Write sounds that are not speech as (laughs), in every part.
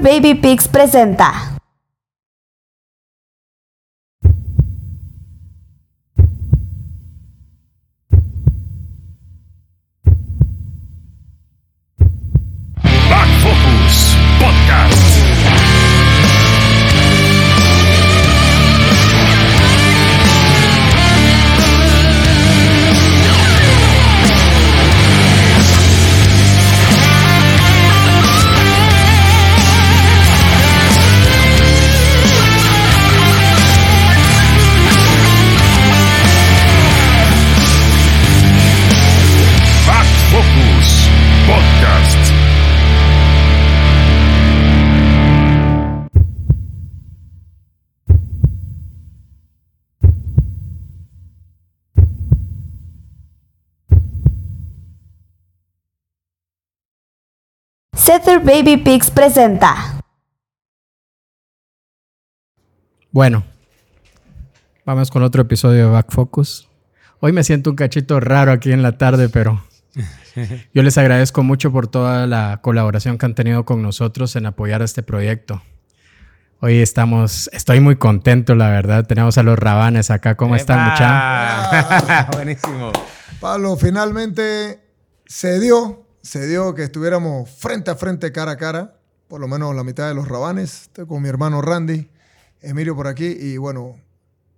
Baby Pigs presenta. Setter Baby Pigs presenta. Bueno, vamos con otro episodio de Back Focus. Hoy me siento un cachito raro aquí en la tarde, pero (laughs) yo les agradezco mucho por toda la colaboración que han tenido con nosotros en apoyar este proyecto. Hoy estamos, estoy muy contento, la verdad. Tenemos a los rabanes acá. ¿Cómo están, muchachos? (laughs) Buenísimo. Pablo, finalmente se dio, se dio que estuviéramos frente a frente, cara a cara, por lo menos la mitad de los rabanes. Estoy con mi hermano Randy, Emilio por aquí, y bueno,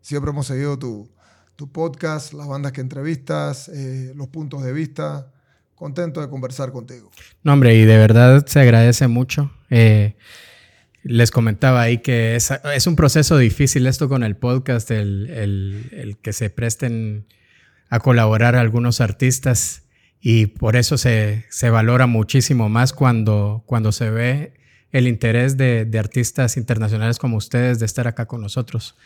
siempre hemos seguido tu, tu podcast, las bandas que entrevistas, eh, los puntos de vista. Contento de conversar contigo. No, hombre, y de verdad se agradece mucho. Eh, les comentaba ahí que es, un proceso difícil esto con el podcast, el, el, que se presten a colaborar algunos artistas y por eso se, se valora muchísimo más cuando, cuando se ve el interés de, de, artistas internacionales como ustedes de estar acá con nosotros.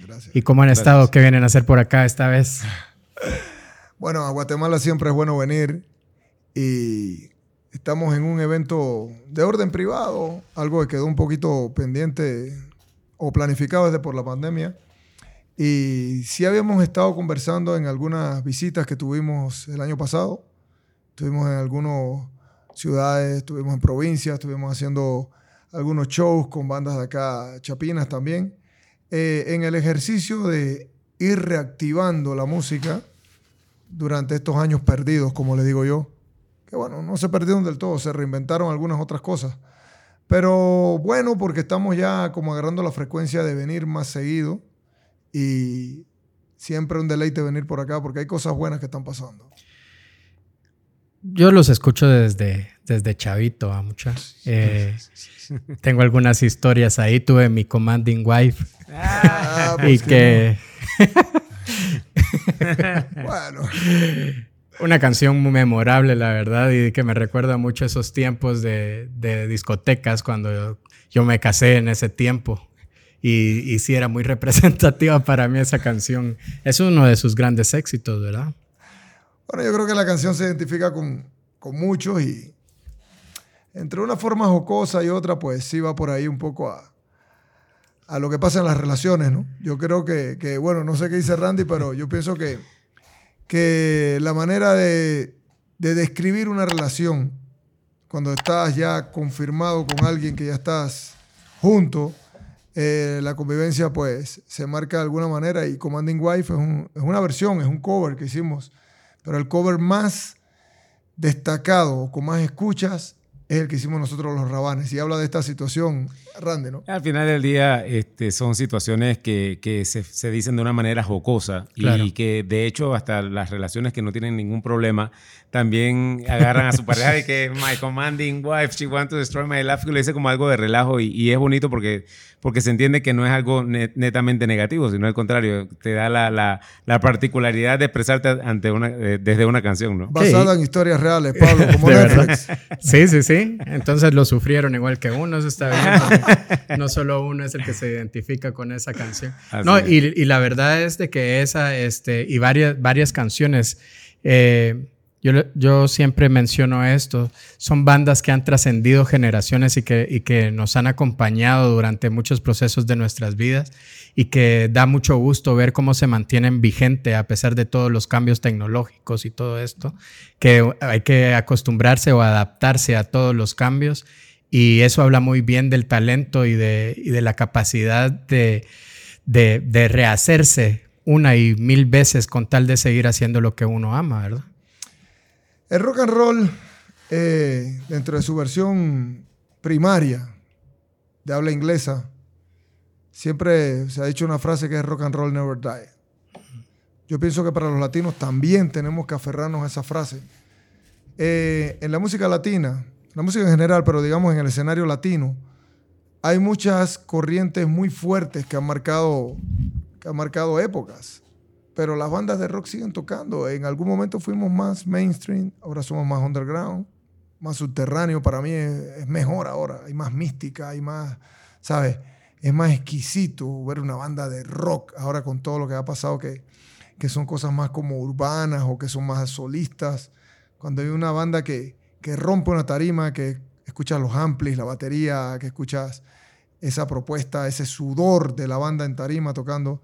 Gracias. ¿Y cómo han Gracias. estado? ¿Qué vienen a hacer por acá esta vez? (laughs) Bueno, a Guatemala siempre es bueno venir y estamos en un evento de orden privado, algo que quedó un poquito pendiente o planificado desde por la pandemia. Y sí habíamos estado conversando en algunas visitas que tuvimos el año pasado. Estuvimos en algunas ciudades, estuvimos en provincias, estuvimos haciendo algunos shows con bandas de acá, chapinas también. Eh, en el ejercicio de ir reactivando la música durante estos años perdidos, como le digo yo, que bueno, no se perdieron del todo, se reinventaron algunas otras cosas. Pero bueno, porque estamos ya como agarrando la frecuencia de venir más seguido y siempre un deleite venir por acá porque hay cosas buenas que están pasando. Yo los escucho desde, desde chavito, a muchas. Eh, (laughs) tengo algunas historias ahí. Tuve mi commanding wife. Ah, (laughs) y pues que. (laughs) bueno. Una canción muy memorable, la verdad, y que me recuerda mucho esos tiempos de, de discotecas cuando yo, yo, me casé en ese tiempo. Y, y sí era muy representativa para mí esa canción. Es uno de sus grandes éxitos, ¿verdad? Bueno, yo creo que la canción se identifica con, con muchos y entre una forma jocosa y otra, pues sí va por ahí un poco a, a lo que pasa en las relaciones, ¿no? Yo creo que, que, bueno, no sé qué dice Randy, pero yo pienso que, que la manera de, de describir una relación cuando estás ya confirmado con alguien que ya estás junto, eh, la convivencia pues se marca de alguna manera y Commanding Wife es, un, es, una versión, es un cover que hicimos, pero el cover más destacado, con más escuchas, es el que hicimos nosotros los rabanes y habla de esta situación, Randy, ¿no? Al final del día este, son situaciones que, que se, se, dicen de una manera jocosa claro. y que de hecho hasta las relaciones que no tienen ningún problema también agarran a su pareja de que (laughs) my commanding wife, she wants to destroy my life, lo dice como algo de relajo y, y, es bonito porque, porque se entiende que no es algo net, netamente negativo, sino al contrario, te da la, la, la particularidad de expresarte ante una, eh, desde una canción, ¿no? Basada sí. en historias reales, Pablo, (laughs) como Netflix. Sí, sí, sí. Entonces lo sufrieron igual que uno, eso está bien. (laughs) no solo uno es el que se identifica con esa canción. Así no, y, y, la verdad es de que esa, este, y varias, varias canciones, eh, yo, siempre menciono esto, son bandas que han trascendido generaciones y que, nos han acompañado durante muchos procesos de nuestras vidas y que da mucho gusto ver cómo se mantienen vigente a pesar de todos los cambios tecnológicos y todo esto, que hay que acostumbrarse o adaptarse a todos los cambios Y eso habla muy bien del talento y de, la capacidad de, de rehacerse una y mil veces con tal de seguir haciendo lo que uno ama, ¿verdad? El rock and roll, eh, dentro de su versión primaria de habla inglesa, siempre se ha dicho una frase que es rock and roll never die. Yo pienso que para los latinos también tenemos que aferrarnos a esa frase. Eh, en la música latina, la música en general, pero digamos en el escenario latino, hay muchas corrientes muy fuertes que han marcado, que han marcado épocas. Pero las bandas de rock siguen tocando. En algún momento fuimos más mainstream, ahora somos más underground, más subterráneo. Para mí es, mejor ahora. Hay más mística, hay más, ¿sabes? Es más exquisito ver una banda de rock ahora con todo lo que ha pasado, que, que son cosas más como urbanas o que son más solistas. Cuando hay una banda que, que rompe una tarima, que escuchas los amplis, la batería, que escuchas esa propuesta, ese sudor de la banda en tarima tocando,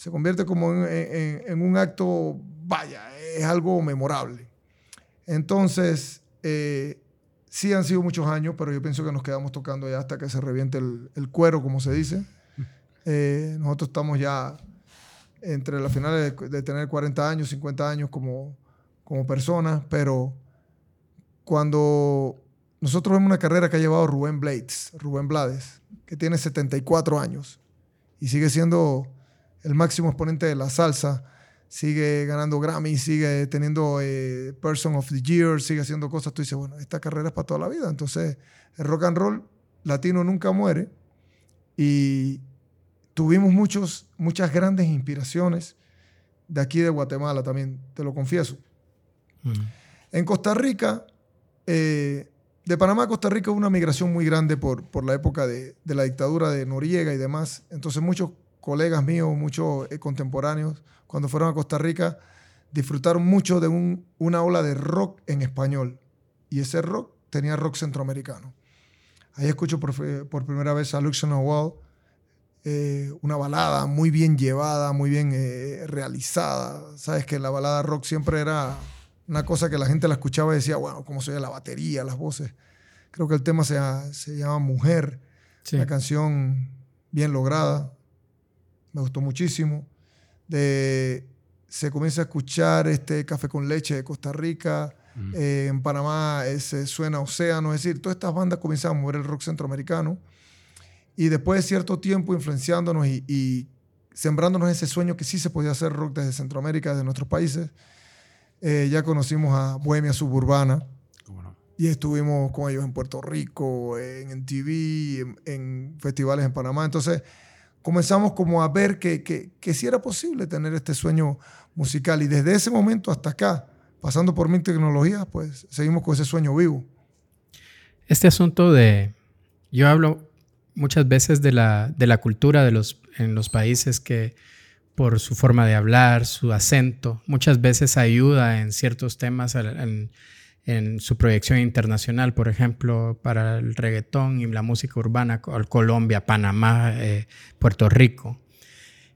se convierte como en, en- en un acto, vaya, es algo memorable. Entonces, eh, sí han sido muchos años, pero yo pienso que nos quedamos tocando ya hasta que se reviente el, el cuero, como se dice. (laughs) Eh, nosotros estamos ya entre las finales de, de tener 40 años, 50 años como, como personas, pero cuando nosotros vemos una carrera que ha llevado Rubén Blades, Rubén Blades, que tiene 74 años y sigue siendo el máximo exponente de la salsa, sigue ganando Grammy, sigue teniendo eh, Person of the Year, sigue haciendo cosas, tú dices, bueno, esta carrera es para toda la vida. Entonces, el rock and roll latino nunca muere y tuvimos muchos, muchas grandes inspiraciones de aquí de Guatemala también, te lo confieso. En Costa Rica, eh, de Panamá a Costa Rica hubo una migración muy grande por, por la época de, de la dictadura de Noriega y demás. Entonces muchos colegas míos, muchos eh, contemporáneos, cuando fueron a Costa Rica, disfrutaron mucho de un- una ola de rock en español. Y ese rock tenía rock centroamericano. Ahí escucho por, por primera vez a Luciano Wall, eh, una balada muy bien llevada, muy bien eh, realizada. Sabes que la balada rock siempre era una cosa que la gente la escuchaba y decía, bueno, cómo se oye la batería, las voces. Creo que el tema se, se llama Mujer, Sí. la canción bien lograda, me gustó muchísimo. De, se comienza a escuchar este Café con Leche de Costa Rica, eh, en Panamá ese suena Océano, es decir, todas estas bandas comienzan a mover el rock centroamericano y después de cierto tiempo influenciándonos y, y sembrándonos ese sueño que sí se podía hacer rock desde Centroamérica, desde nuestros países, eh, ya conocimos a Bohemia Suburbana, y estuvimos con ellos en Puerto Rico, en, en TV, en, en festivales en Panamá. Entonces comenzamos como a ver que, que, que sí era posible tener este sueño musical. Y desde ese momento hasta acá, pasando por mil tecnologías, pues seguimos con ese sueño vivo. Este asunto de, yo hablo muchas veces de la, de la cultura de los, en los países que por su forma de hablar, su acento, muchas veces ayuda en ciertos temas en su proyección internacional, por ejemplo, para el reggaetón y la música urbana, co- Colombia, Panamá, eh, Puerto Rico.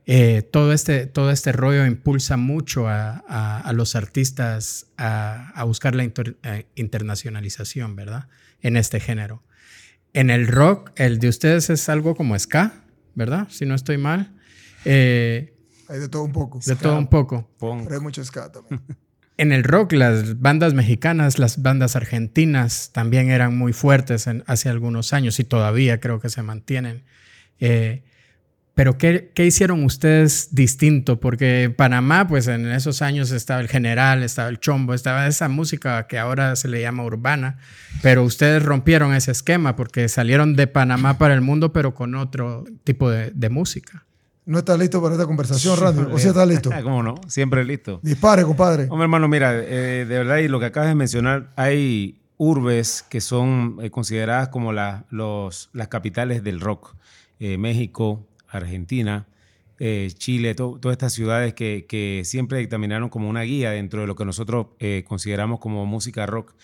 Eh, todo, este, todo este rollo impulsa mucho a, a- a los artistas a, a buscar la inter- eh, internacionalización, ¿verdad? En este género. En el rock, el de ustedes es algo como ska, ¿verdad? Si no estoy mal. Eh, Hay de todo un poco. de todo un poco. Pon- Pero hay mucho ska también. (laughs) En el rock, las bandas mexicanas, las bandas argentinas también eran muy fuertes hace algunos años y todavía creo que se mantienen. Eh, pero ¿qué, hicieron ustedes distinto? Porque en Panamá, pues en esos años estaba el general, estaba el chombo, estaba esa música que ahora se le llama urbana, pero ustedes rompieron ese esquema porque salieron de Panamá para el mundo, pero con otro tipo de música. ¿No estás listo para esta conversación, Randy? ¿O sí estás listo? (laughs) Ah, ¿Cómo no? Siempre listo. Dispare, compadre. Hombre, hermano, mira, eh, de verdad, y lo que acabas de mencionar, hay urbes que son eh, consideradas como la- los, las capitales del rock. Eh, México, Argentina, Chile, to- todas estas ciudades que, que siempre dictaminaron como una guía dentro de lo que nosotros consideramos como música rock.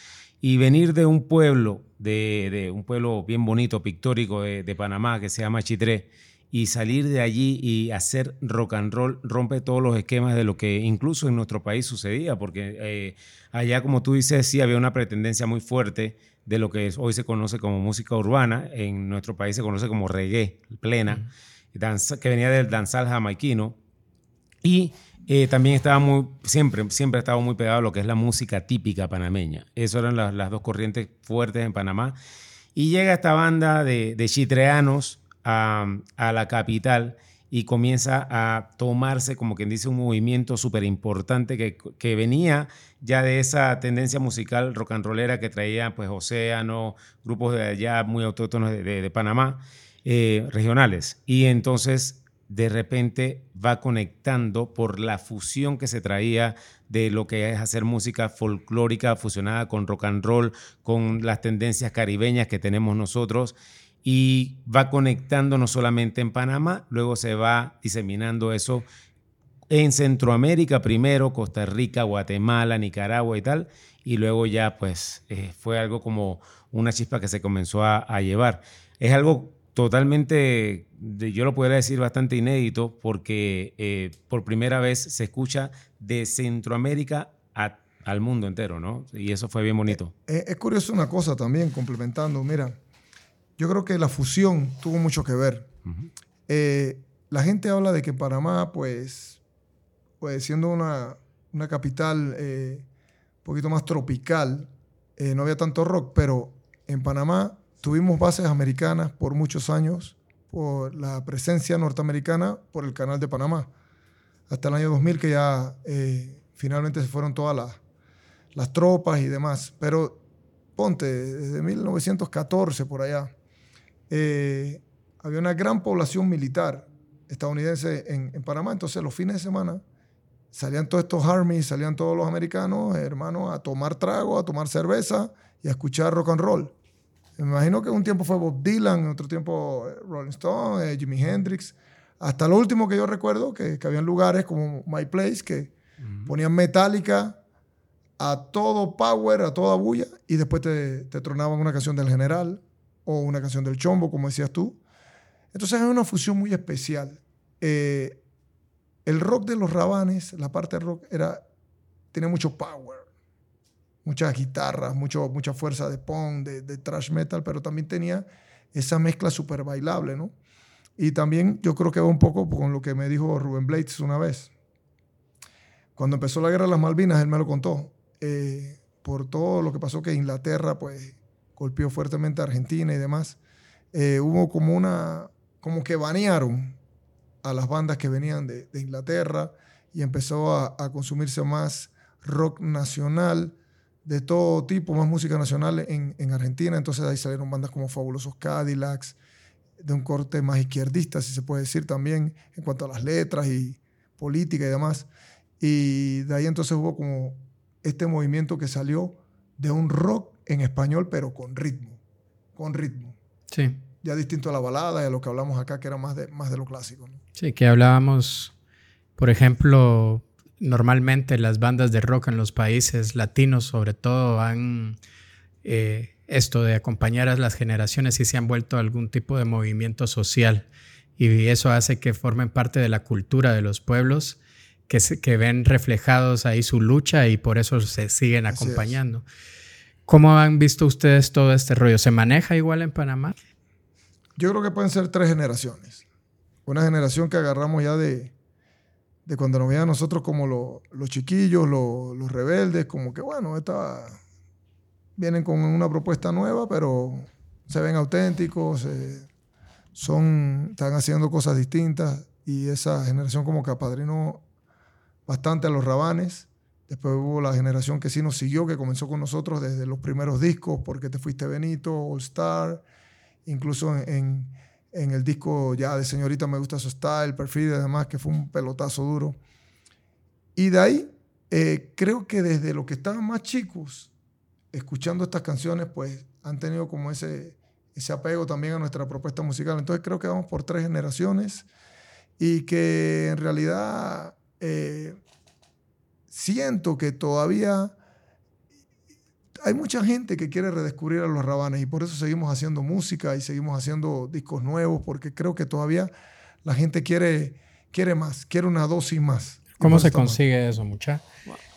Y venir de un pueblo, de, de un pueblo bien bonito, pictórico de, de Panamá, que se llama Chitré, y salir de allí y hacer rock and roll rompe todos los esquemas de lo que incluso en nuestro país sucedía, porque eh, allá, como tú dices, sí había una pretendencia muy fuerte de lo que hoy se conoce como música urbana, en nuestro país se conoce como reggae plena, que venía del danzal jamaiquino, y eh, también estaba muy, siempre, siempre ha estado muy pegado a lo que es la música típica panameña. Esas eran las, las dos corrientes fuertes en Panamá. Y llega esta banda de, de chitreanos a, la capital y comienza a tomarse, como quien dice, un movimiento súper importante que, venía ya de esa tendencia musical rock and rollera que traía pues Océano, grupos de allá muy autóctonos de Panamá, eh, regionales. Y entonces de repente va conectando por la fusión que se traía de lo que es hacer música folclórica fusionada con rock and roll, con las tendencias caribeñas que tenemos nosotros y va conectando no solamente en Panamá, luego se va diseminando eso en Centroamérica primero, Costa Rica, Guatemala, Nicaragua y tal, y luego ya pues eh, fue algo como una chispa que se comenzó a, llevar. Es algo totalmente, yo lo podría decir bastante inédito porque eh, por primera vez se escucha de Centroamérica al mundo entero, ¿no? Y eso fue bien bonito. Es, eh, es, curioso una cosa también, complementando, mira, yo creo que la fusión tuvo mucho que ver. Uh -huh. eh, la gente habla de que Panamá, pues, pues siendo una, una capital eh, un poquito más tropical, eh, no había tanto rock, pero en Panamá tuvimos bases americanas por muchos años, por la presencia norteamericana por el canal de Panamá. Hasta el año 2000 que ya eh, finalmente se fueron todas las, las tropas y demás. Pero ponte, desde 1914 por allá, eh, había una gran población militar estadounidense en, en, Panamá. Entonces los fines de semana salían todos estos armies, salían todos los americanos, hermanos, a tomar trago, a tomar cerveza y a escuchar rock and roll. Me imagino que un tiempo fue Bob Dylan, otro tiempo eh, Rolling Stone, eh, Jimi Hendrix. Hasta lo último que yo recuerdo, que, que habían lugares como My Place que uh -huh. ponían metálica a todo power, a toda bulla, y después te, te, tronaban una canción del general o una canción del chombo, como decías tú. Entonces es una fusión muy especial. Eh, el rock de los rabanes, la parte rock, era, tenía mucho power muchas guitarras, mucho, mucha fuerza de punk, de, de thrash metal, pero también tenía esa mezcla súper bailable, ¿no? Y también yo creo que va un poco con lo que me dijo Rubén Blades una vez. Cuando empezó la guerra de las Malvinas, él me lo contó. Eh, por todo lo que pasó que Inglaterra, pues, golpeó fuertemente a Argentina y demás, eh, hubo como una, como que banearon a las bandas que venían de, de Inglaterra y empezó a, consumirse más rock nacional, de todo tipo, más música nacional en, en, Argentina. Entonces ahí salieron bandas como Fabulosos Cadillacs, de un corte más izquierdista, si se puede decir también, en cuanto a las letras y política y demás. Y de ahí entonces hubo como este movimiento que salió de un rock en español, pero con ritmo, con ritmo. Sí. Ya distinto a la balada y a lo que hablamos acá, que era más de, más de lo clásico. ¿no? Sí, que hablábamos, por ejemplo, normalmente las bandas de rock en los países latinos sobre todo han eh, esto de acompañar a las generaciones y se han vuelto algún tipo de movimiento social y eso hace que formen parte de la cultura de los pueblos que, se, que ven reflejados ahí su lucha y por eso se siguen acompañando. ¿Cómo han visto ustedes todo este rollo? ¿Se maneja igual en Panamá? Yo creo que pueden ser tres generaciones. Una generación que agarramos ya de, de cuando nos veían nosotros como lo, los chiquillos, lo, los rebeldes, como que bueno, esta, vienen con una propuesta nueva, pero se ven auténticos, son, están haciendo cosas distintas y esa generación como que apadrinó bastante a los rabanes. Después hubo la generación que sí nos siguió, que comenzó con nosotros desde los primeros discos, porque te fuiste Benito, All Star, incluso en, en el disco ya de Señorita Me Gusta Su Style, Perfil y demás, que fue un pelotazo duro. Y de ahí, eh, creo que desde los que estaban más chicos, escuchando estas canciones, pues han tenido como ese, ese apego también a nuestra propuesta musical. Entonces creo que vamos por tres generaciones y que en realidad eh, siento que todavía hay mucha gente que quiere redescubrir a los rabanes y por eso seguimos haciendo música y seguimos haciendo discos nuevos, porque creo que todavía la gente quiere, quiere más, quiere una dosis más. ¿Cómo se mal. consigue eso, mucha?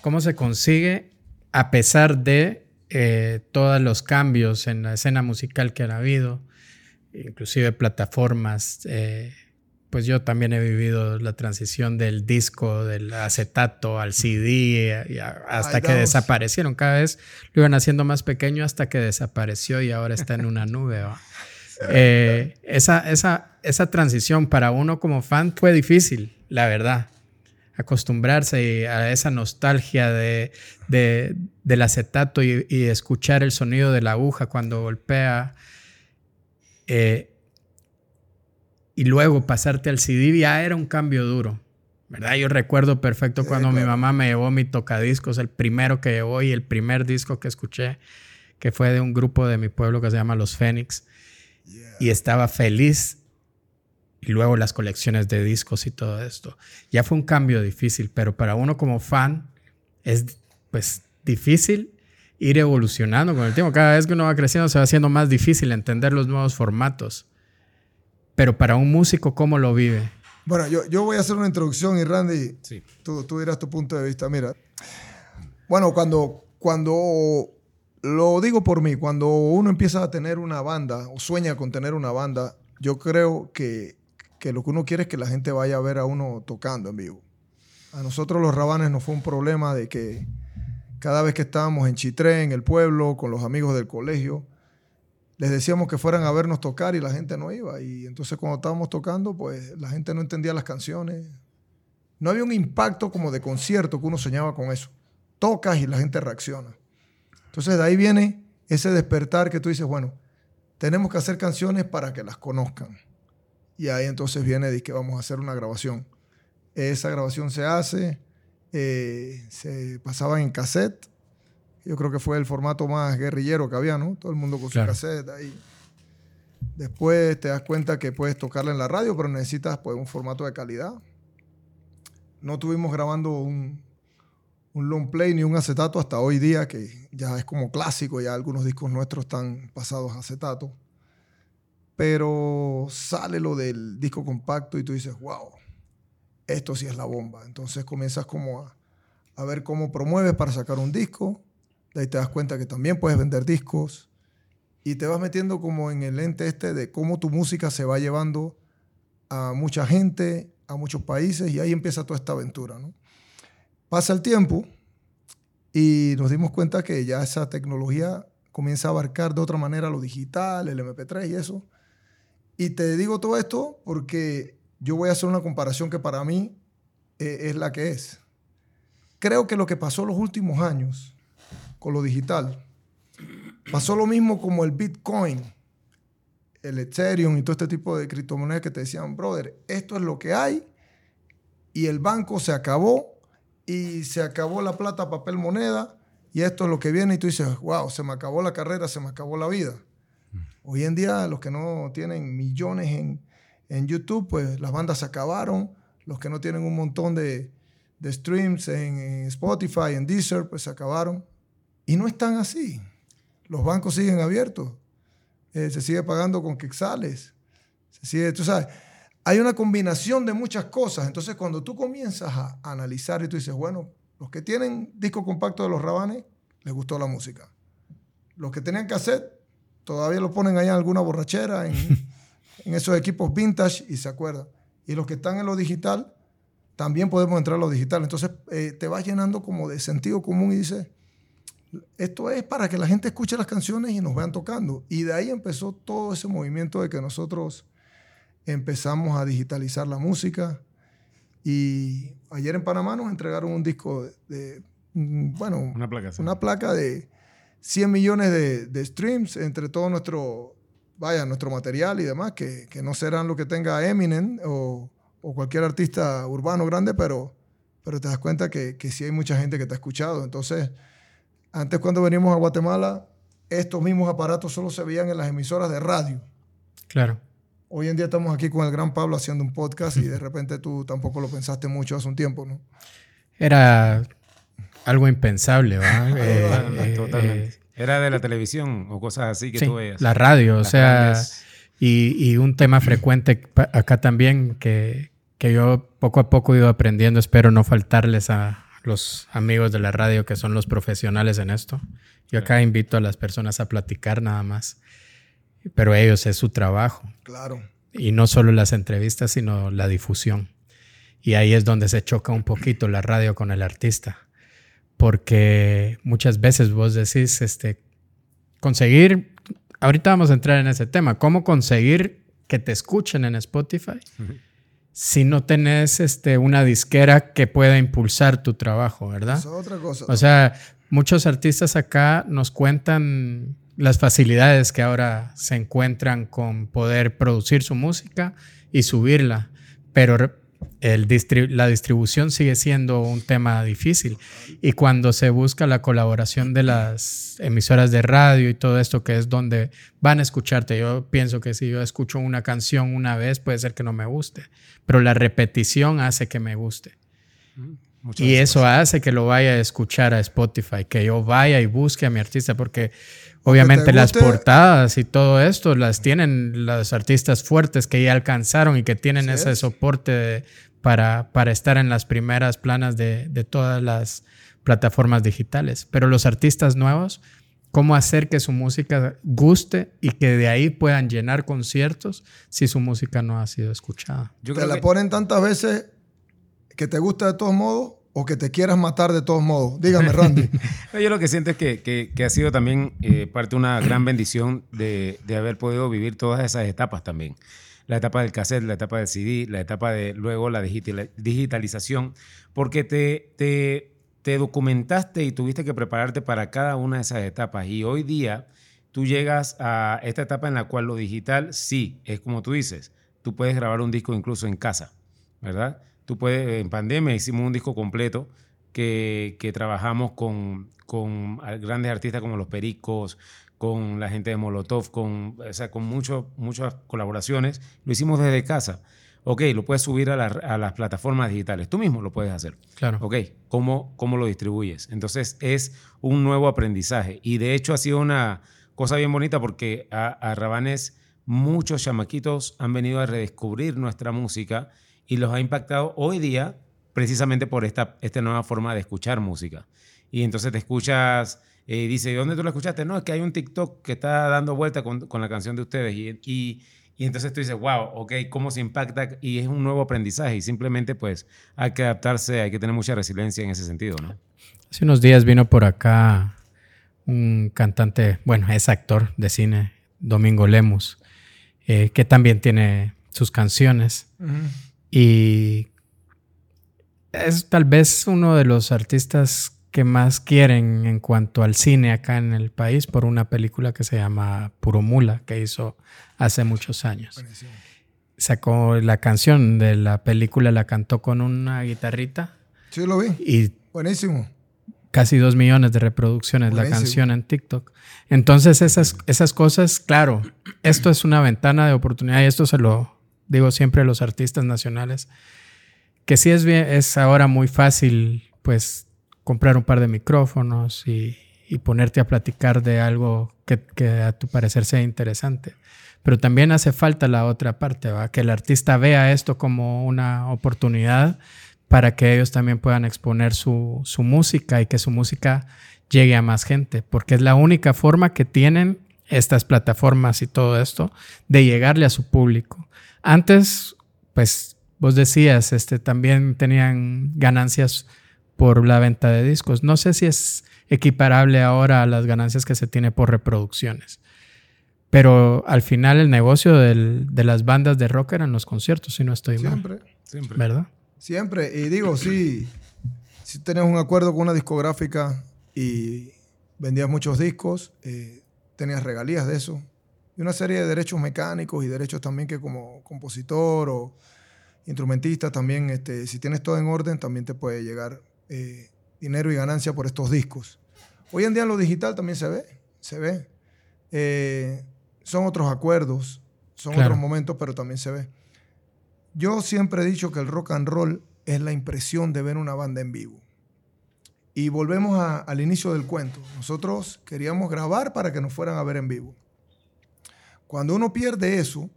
¿Cómo se consigue a pesar de eh, todos los cambios en la escena musical que han habido, inclusive plataformas? eh, pues yo también he vivido la transición del disco, del acetato al CD, y a- hasta Ay, que desaparecieron. Cada vez lo iban haciendo más pequeño hasta que desapareció y ahora está en una nube. (laughs) Eh, esa, esa, esa transición para uno como fan fue difícil, la verdad. Acostumbrarse a esa nostalgia de, de- del acetato y, y escuchar el sonido de la aguja cuando golpea. eh, y luego pasarte al CD ya era un cambio duro. ¿Verdad? Yo recuerdo perfecto cuando mi mamá me llevó mi tocadiscos, el primero que llevó y el primer disco que escuché, que fue de un grupo de mi pueblo que se llama Los Fénix. Y estaba feliz. Y luego las colecciones de discos y todo esto. Ya fue un cambio difícil, pero para uno como fan es pues difícil ir evolucionando con el tiempo. Cada vez que uno va creciendo se va haciendo más difícil entender los nuevos formatos. Pero para un músico, ¿cómo lo vive? Bueno, yo, yo voy a hacer una introducción y Randy, Sí. tú, tú dirás tu punto de vista. Mira, bueno, cuando, cuando lo digo por mí, cuando uno empieza a tener una banda o sueña con tener una banda, yo creo que, que lo que uno quiere es que la gente vaya a ver a uno tocando en vivo. A nosotros los rabanes nos fue un problema de que cada vez que estábamos en Chitré, en el pueblo, con los amigos del colegio, les decíamos que fueran a vernos tocar y la gente no iba. Y entonces cuando estábamos tocando, pues la gente no entendía las canciones. No había un impacto como de concierto que uno soñaba con eso. Tocas y la gente reacciona. Entonces de ahí viene ese despertar que tú dices, bueno, tenemos que hacer canciones para que las conozcan. Y ahí entonces viene de que vamos a hacer una grabación. Esa grabación se hace, eh, se pasaba en cassette. Yo creo que fue el formato más guerrillero que había, ¿no? Todo el mundo con Claro. su cassette ahí. Después te das cuenta que puedes tocarla en la radio, pero necesitas pues, un formato de calidad. No tuvimos grabando un, un long play ni un acetato hasta hoy día, que ya es como clásico, ya algunos discos nuestros están pasados a acetato. Pero sale lo del disco compacto y tú dices, wow, esto sí es la bomba. Entonces comienzas como a, a ver cómo promueves para sacar un disco. De ahí te das cuenta que también puedes vender discos. Y te vas metiendo como en el ente este de cómo tu música se va llevando a mucha gente, a muchos países, y ahí empieza toda esta aventura. ¿no? Pasa el tiempo y nos dimos cuenta que ya esa tecnología comienza a abarcar de otra manera lo digital, el MP3 y eso. Y te digo todo esto porque yo voy a hacer una comparación que para mí eh, es la que es. Creo que lo que pasó los últimos años con lo digital, pasó lo mismo como el Bitcoin, el Ethereum y todo este tipo de criptomonedas que te decían, brother, esto es lo que hay y el banco se acabó y se acabó la plata, papel, moneda y esto es lo que viene y tú dices, wow, se me acabó la carrera, se me acabó la vida. Hoy en día los que no tienen millones en, en YouTube, pues las bandas se acabaron. Los que no tienen un montón de, de streams en, en Spotify, en Deezer, pues se acabaron. Y no están así. Los bancos siguen abiertos. Eh, se sigue pagando con quexales. Se sigue, tú sabes, hay una combinación de muchas cosas. Entonces, cuando tú comienzas a analizar y tú dices, bueno, los que tienen disco compacto de los rabanes, les gustó la música. Los que tenían cassette, todavía lo ponen ahí en alguna borrachera, en, (laughs) en esos equipos vintage y se acuerdan. Y los que están en lo digital, también podemos entrar a lo digital. Entonces, eh, te vas llenando como de sentido común y dices, esto es para que la gente escuche las canciones y nos vean tocando. Y de ahí empezó todo ese movimiento de que nosotros empezamos a digitalizar la música. Y ayer en Panamá nos entregaron un disco de, de, mm, bueno, Una placa. sí. una placa de 100 millones de, de streams entre todo nuestro, vaya, nuestro material y demás, que, que no serán lo que tenga Eminem o, o cualquier artista urbano grande, pero, pero te das cuenta que, que sí hay mucha gente que te ha escuchado. Entonces, antes cuando venimos a Guatemala, estos mismos aparatos solo se veían en las emisoras de radio. Claro. Hoy en día estamos aquí con el gran Pablo haciendo un podcast y de repente tú tampoco lo pensaste mucho hace un tiempo, ¿no? Era algo impensable, ¿va? (laughs) Eh, Totalmente, eh, totalmente. eh, Era de la televisión o cosas así que sí, tú veías. la radio, o Las sea, grandes- Y, y un tema frecuente acá también que, que yo poco a poco he ido aprendiendo, espero no faltarles a los amigos de la radio que son los profesionales en esto. Yo acá invito a las personas a platicar nada más, pero ellos es su trabajo. Claro. Y no solo las entrevistas, sino la difusión. Y ahí es donde se choca un poquito la radio con el artista. Porque muchas veces vos decís, este, conseguir, ahorita vamos a entrar en ese tema, cómo conseguir que te escuchen en Spotify si no tenés este, una disquera que pueda impulsar tu trabajo, ¿verdad? Eso es otra cosa. O sea, muchos artistas acá nos cuentan las facilidades que ahora se encuentran con poder producir su música y subirla, pero el la distribución sigue siendo un tema difícil. Y cuando se busca la colaboración de las emisoras de radio y todo esto, que es donde van a escucharte, yo pienso que si yo escucho una canción una vez, puede ser que no me guste, pero la repetición hace que me guste. Muchas Y eso hace que lo vaya a escuchar a Spotify, que yo vaya y busque a mi artista, porque obviamente te las portadas y todo esto las tienen los artistas fuertes que ya alcanzaron y que tienen ese es. soporte de- para, para estar en las primeras planas de, de todas las plataformas digitales. Pero los artistas nuevos, ¿cómo hacer que su música guste y que de ahí puedan llenar conciertos si su música no ha sido escuchada? Yo te creo la que- ponen tantas veces que te gusta de todos modos o que te quieras matar de todos modos. Dígame, Randy. (laughs) Yo lo que siento es que, que- que ha sido también eh, parte de una gran bendición de, de haber podido vivir todas esas etapas también. La etapa del cassette, la etapa del CD, la etapa de luego la digitali- digitalización, porque te, te, te documentaste y tuviste que prepararte para cada una de esas etapas. Y hoy día tú llegas a esta etapa en la cual lo digital, sí, es como tú dices, tú puedes grabar un disco incluso en casa, ¿verdad? Tú puedes, en pandemia hicimos un disco completo que, que trabajamos con, grandes artistas como Los Pericos, con la gente de Molotov, con, o sea, con mucho- muchas colaboraciones. Lo hicimos desde casa. Ok, lo puedes subir a, la- a las plataformas digitales. Tú mismo lo puedes hacer. Claro. Ok, ¿cómo, ¿cómo lo distribuyes? Entonces es un nuevo aprendizaje. Y de hecho ha sido una cosa bien bonita porque a, a Rabanes muchos chamaquitos han venido a redescubrir nuestra música y los ha impactado hoy día precisamente por esta, esta nueva forma de escuchar música. Y entonces te escuchas, eh, dice, ¿de dónde tú la escuchaste? No, es que hay un TikTok que está dando vuelta con, con la canción de ustedes. Y, y, y entonces tú dices, wow, ok, cómo se impacta y es un nuevo aprendizaje y simplemente pues hay que adaptarse, hay que tener mucha resiliencia en ese sentido, ¿no? Hace unos días vino por acá un cantante, bueno, es actor de cine, Domingo Lemus, eh, que también tiene sus canciones y es tal vez uno de los artistas que más quieren en cuanto al cine acá en el país por una película que se llama Puro Mula, que hizo hace muchos años. Buenísimo. Sacó la canción de la película, la cantó con una guitarrita Sí, lo vi. y Buenísimo. casi dos millones de reproducciones la canción en TikTok. Entonces esas, esas cosas, claro, esto es una ventana de oportunidad y esto se lo digo siempre a los artistas nacionales, que sí es, ahora muy fácil pues comprar un par de micrófonos y, ponerte a platicar de algo que, a tu parecer sea interesante. Pero también hace falta la otra parte, ¿va? que el artista vea esto como una oportunidad para que ellos también puedan exponer su música y que su música llegue a más gente, porque es la única forma que tienen estas plataformas y todo esto de llegarle a su público. Antes, pues vos decías, este, también tenían ganancias por la venta de discos. No sé si es equiparable ahora a las ganancias que se tiene por reproducciones. Pero al final el negocio del- de las bandas de rock eran los conciertos, si no estoy mal. Siempre. Siempre. ¿Verdad? Siempre. Y digo, sí, si tenías un acuerdo con una discográfica y vendías muchos discos, eh, tenías regalías de eso. Y una serie de derechos mecánicos y derechos también que como compositor o instrumentista también, este, si tienes todo en orden, también te puede llegar eh, dinero y ganancia por estos discos. Hoy en día en lo digital también se ve, se ve. Eh, son otros acuerdos, son Claro. otros momentos, pero también se ve. Yo siempre he dicho que el rock and roll es la impresión de ver una banda en vivo. Y volvemos al inicio del cuento. Nosotros queríamos grabar para que nos fueran a ver en vivo. Cuando uno pierde eso,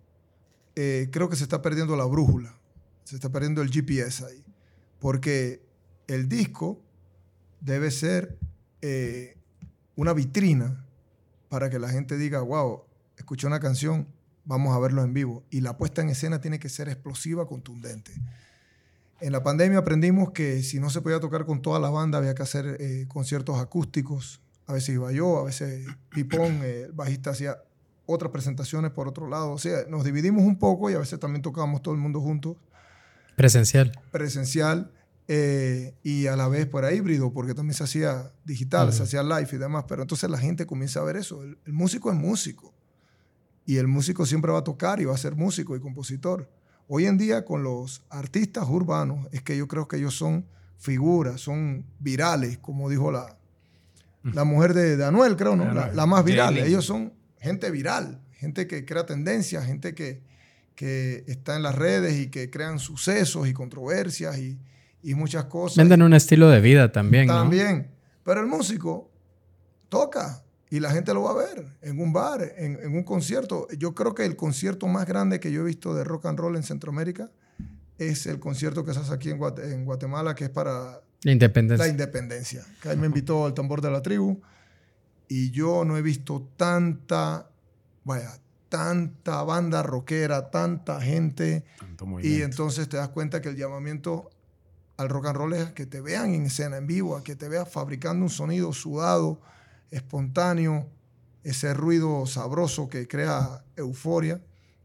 eh, creo que se está perdiendo la brújula, se está perdiendo el GPS ahí, porque el disco debe ser eh, una vitrina para que la gente diga, wow, escuché una canción, vamos a verlo en vivo. Y la puesta en escena tiene que ser explosiva, contundente. En la pandemia aprendimos que si no se podía tocar con toda la banda, había que hacer eh, conciertos acústicos. A veces iba yo, a veces Pipón, eh, el bajista, hacía otras presentaciones por otro lado. O sea, nos dividimos un poco y a veces también tocábamos todo el mundo juntos. Presencial. Presencial. Eh, y a la vez por híbrido, porque también se hacía digital, se hacía live y demás. Pero entonces la gente comienza a ver eso. El, el músico es músico. Y el músico siempre va a tocar y va a ser músico y compositor. Hoy en día con los artistas urbanos es que yo creo que ellos son figuras, son virales, como dijo la, la mujer de, de Anuel, creo, ¿no? La, la más viral. Ellos son gente viral, gente que crea tendencias, gente que, que está en las redes y que crean sucesos y controversias y, y muchas cosas. Venden un estilo de vida también. También. Pero el músico toca, y la gente lo va a ver en un bar, en, en, un concierto. Yo creo que el concierto más grande que yo he visto de rock and roll en Centroamérica es el concierto que se hace aquí en, Guate, en Guatemala, que es para la independencia. La independencia. Que ahí me invitó al tambor de la tribu y yo no he visto tanta, vaya, tanta banda rockera, tanta gente. y entonces te das cuenta que el llamamiento al rock and roll es que te vean en escena, en vivo, a que te veas fabricando un sonido sudado espontáneo, ese ruido sabroso que crea euforia,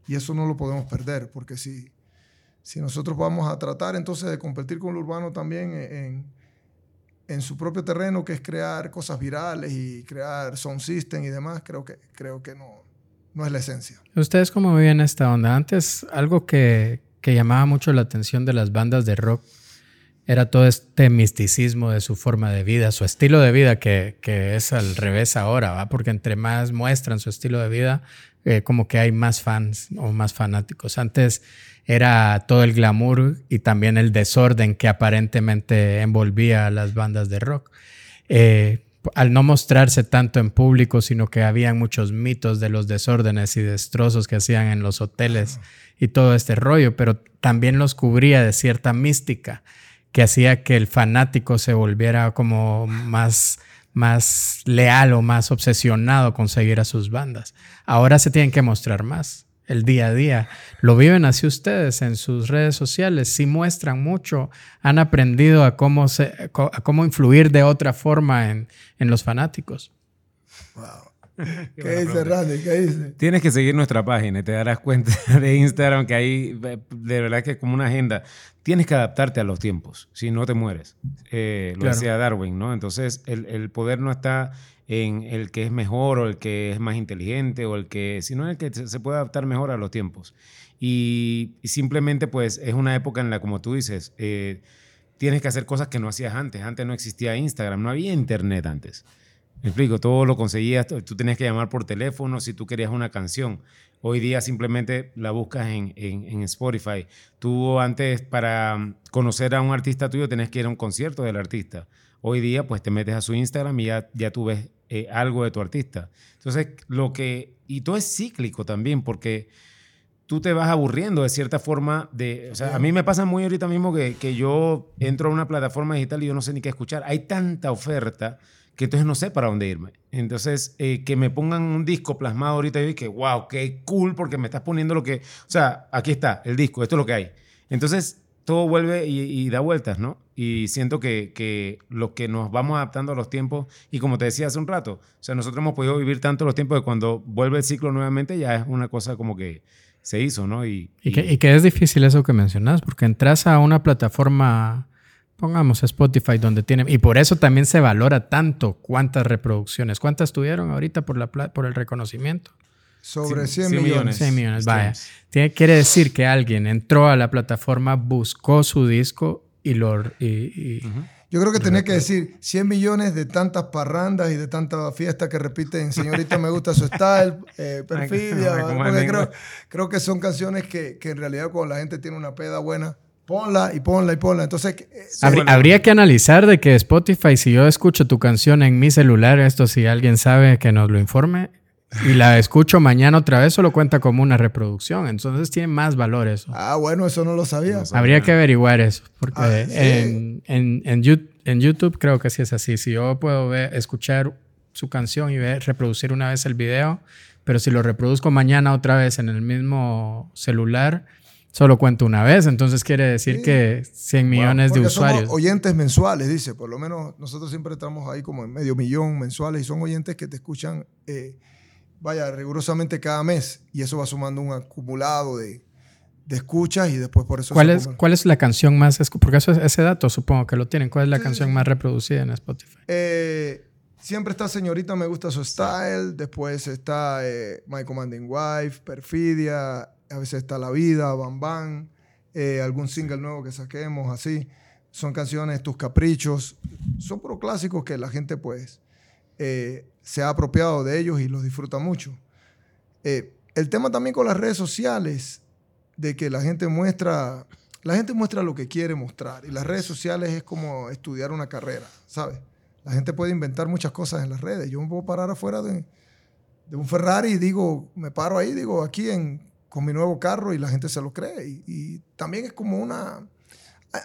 y eso no lo podemos perder, porque si, si nosotros vamos a tratar entonces de competir con lo urbano también en, en su propio terreno, que es crear cosas virales y crear sound system y demás, creo que, creo que no, no es la esencia. ¿Ustedes cómo viven esta onda? Antes, algo que, que llamaba mucho la atención de las bandas de rock era todo este misticismo de su forma de vida, su estilo de vida, que, que es al revés ahora, ¿va? porque entre más muestran su estilo de vida, eh, como que hay más fans o más fanáticos. Antes era todo el glamour y también el desorden que aparentemente envolvía a las bandas de rock. Eh, al no mostrarse tanto en público, sino que había muchos mitos de los desórdenes y destrozos que hacían en los hoteles y todo este rollo, pero también los cubría de cierta mística que hacía que el fanático se volviera como más, más leal o más obsesionado con seguir a sus bandas. Ahora se tienen que mostrar más el día a día. Lo viven así ustedes en sus redes sociales, sí muestran mucho, han aprendido a cómo, se, a cómo influir de otra forma en, en los fanáticos. Wow. (laughs) ¿Qué, dice Randy? ¿Qué dice? Tienes que seguir nuestra página y te darás cuenta (laughs) de Instagram que ahí de verdad que es como una agenda. Tienes que adaptarte a los tiempos, si no te mueres. Eh, lo claro. decía Darwin, ¿no? Entonces el, el, poder no está en el que es mejor o el que es más inteligente o el que, sino en el que se puede adaptar mejor a los tiempos. Y, y simplemente pues es una época en la, como tú dices, eh, tienes que hacer cosas que no hacías antes. Antes no existía Instagram, no había internet antes. Me explico, todo lo conseguías, tú tenías que llamar por teléfono si tú querías una canción. Hoy día simplemente la buscas en, en, Spotify. Tú antes para conocer a un artista tuyo tenías que ir a un concierto del artista. Hoy día pues te metes a su Instagram y ya, ya tú ves eh, algo de tu artista. Entonces, lo que... Y todo es cíclico también porque tú te vas aburriendo de cierta forma de... O sea, a mí me pasa muy ahorita mismo que, que yo entro a una plataforma digital y yo no sé ni qué escuchar. Hay tanta oferta que entonces no sé para dónde irme. Entonces, eh, que me pongan un disco plasmado ahorita y que, wow, qué cool, porque me estás poniendo lo que... O sea, aquí está el disco, esto es lo que hay. Entonces, todo vuelve y, y da vueltas, ¿no? Y siento que, que lo que nos vamos adaptando a los tiempos, y como te decía hace un rato, o sea, nosotros hemos podido vivir tanto los tiempos que cuando vuelve el ciclo nuevamente ya es una cosa como que se hizo, ¿no? Y, y, y, que, y que es difícil eso que mencionas, porque entras a una plataforma pongamos Spotify donde tiene y por eso también se valora tanto cuántas reproducciones, cuántas tuvieron ahorita por la por el reconocimiento. Sobre 100, 100 millones. 100 millones, vaya. Tiene, quiere decir que alguien entró a la plataforma, buscó su disco y lo y, y uh -huh. Yo creo que tenía que decir 100 millones de tantas parrandas y de tanta fiesta que repiten, señorita, me gusta su style, (laughs) eh, perfidia. (laughs) creo, creo, que son canciones que, que en realidad cuando la gente tiene una peda buena, ponla y ponla y ponla. Entonces, eh, habría, bueno. habría, que analizar de que Spotify, si yo escucho tu canción en mi celular, esto si alguien sabe que nos lo informe, y la (laughs) escucho mañana otra vez, solo cuenta como una reproducción. Entonces tiene más valor eso. Ah, bueno, eso no lo sabía. Habría que averiguar eso, porque Ah, sí. en, en- en Yu- en YouTube creo que sí es así. Si yo puedo ver, escuchar su canción y ver, reproducir una vez el video, pero si lo reproduzco mañana otra vez en el mismo celular, solo cuento una vez. Entonces quiere decir Sí. que 100 millones de somos usuarios. oyentes mensuales, dice. Por lo menos nosotros siempre estamos ahí como en medio millón mensuales y son oyentes que te escuchan, eh, vaya, rigurosamente cada mes. Y eso va sumando un acumulado de, de escuchas y después por eso... ¿Cuál es. ¿Cuál es la canción más Porque eso, es- ese dato supongo que lo tienen. ¿Cuál es la Sí, canción sí. más reproducida en Spotify? Eh, siempre está Señorita Me Gusta Su Style. Después está eh, My Commanding Wife, Perfidia. A veces está La Vida, Bam Bam. eh, algún single nuevo que saquemos, así. Son canciones, Tus Caprichos. Son puros clásicos que la gente, pues, eh, se ha apropiado de ellos y los disfruta mucho. Eh, el tema también con las redes sociales, de que la gente muestra, la gente muestra lo que quiere mostrar. Y las redes sociales es como estudiar una carrera, ¿sabes? La gente puede inventar muchas cosas en las redes. Yo me puedo parar afuera de, de un Ferrari y digo, me paro ahí, digo, aquí en, con mi nuevo carro y la gente se lo cree. Y, también es como una...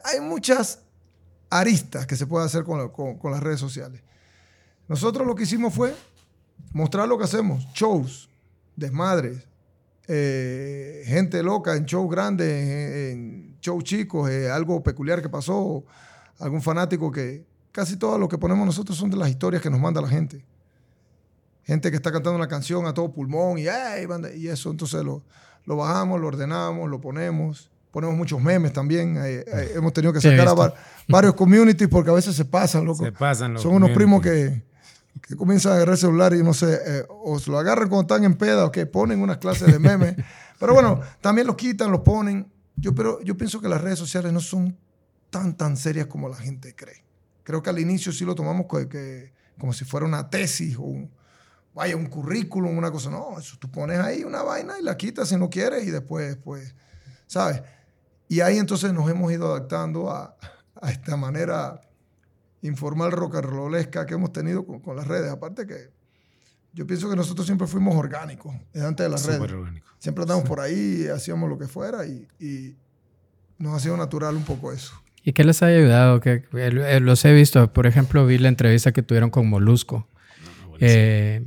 hay- muchas aristas que se puede hacer con, la- con- con las redes sociales. Nosotros lo que hicimos fue mostrar lo que hacemos, shows, desmadres, eh, gente loca en shows grandes, en, shows chicos, eh, algo peculiar que pasó, algún fanático que casi todo lo que ponemos nosotros son de las historias que nos manda la gente. Gente que está cantando una canción a todo pulmón y, "Ey, banda", y eso, entonces lo, lo bajamos, lo ordenamos, lo ponemos. Ponemos muchos memes también. eh, eh, hemos tenido que sacar a varios communities porque a veces se pasan, loco. Se pasan los Son unos primos que, que comienzan a agarrar el celular y no sé, eh, o se lo agarran cuando están en peda o que ponen unas clases de memes. (laughs) pero bueno, también los quitan, los ponen. Yo, pero yo pienso que las redes sociales no son tan, tan serias como la gente cree. Creo que al inicio sí lo tomamos co- que- como si fuera una tesis o un, vaya, un currículum, una cosa. No, eso tú pones ahí una vaina y la quitas si no quieres y después, pues, ¿sabes? Y ahí entonces nos hemos ido adaptando a, a esta manera informal rock and rollesca que hemos tenido con, con las redes. Aparte que yo pienso que nosotros siempre fuimos orgánicos desde antes de las Súper redes. orgánico. Siempre andamos por ahí, hacíamos lo que fuera y, y nos ha sido natural un poco eso. ¿Y qué les ha ayudado? Que eh, los he visto, por ejemplo, vi la entrevista que tuvieron con Molusco, eh,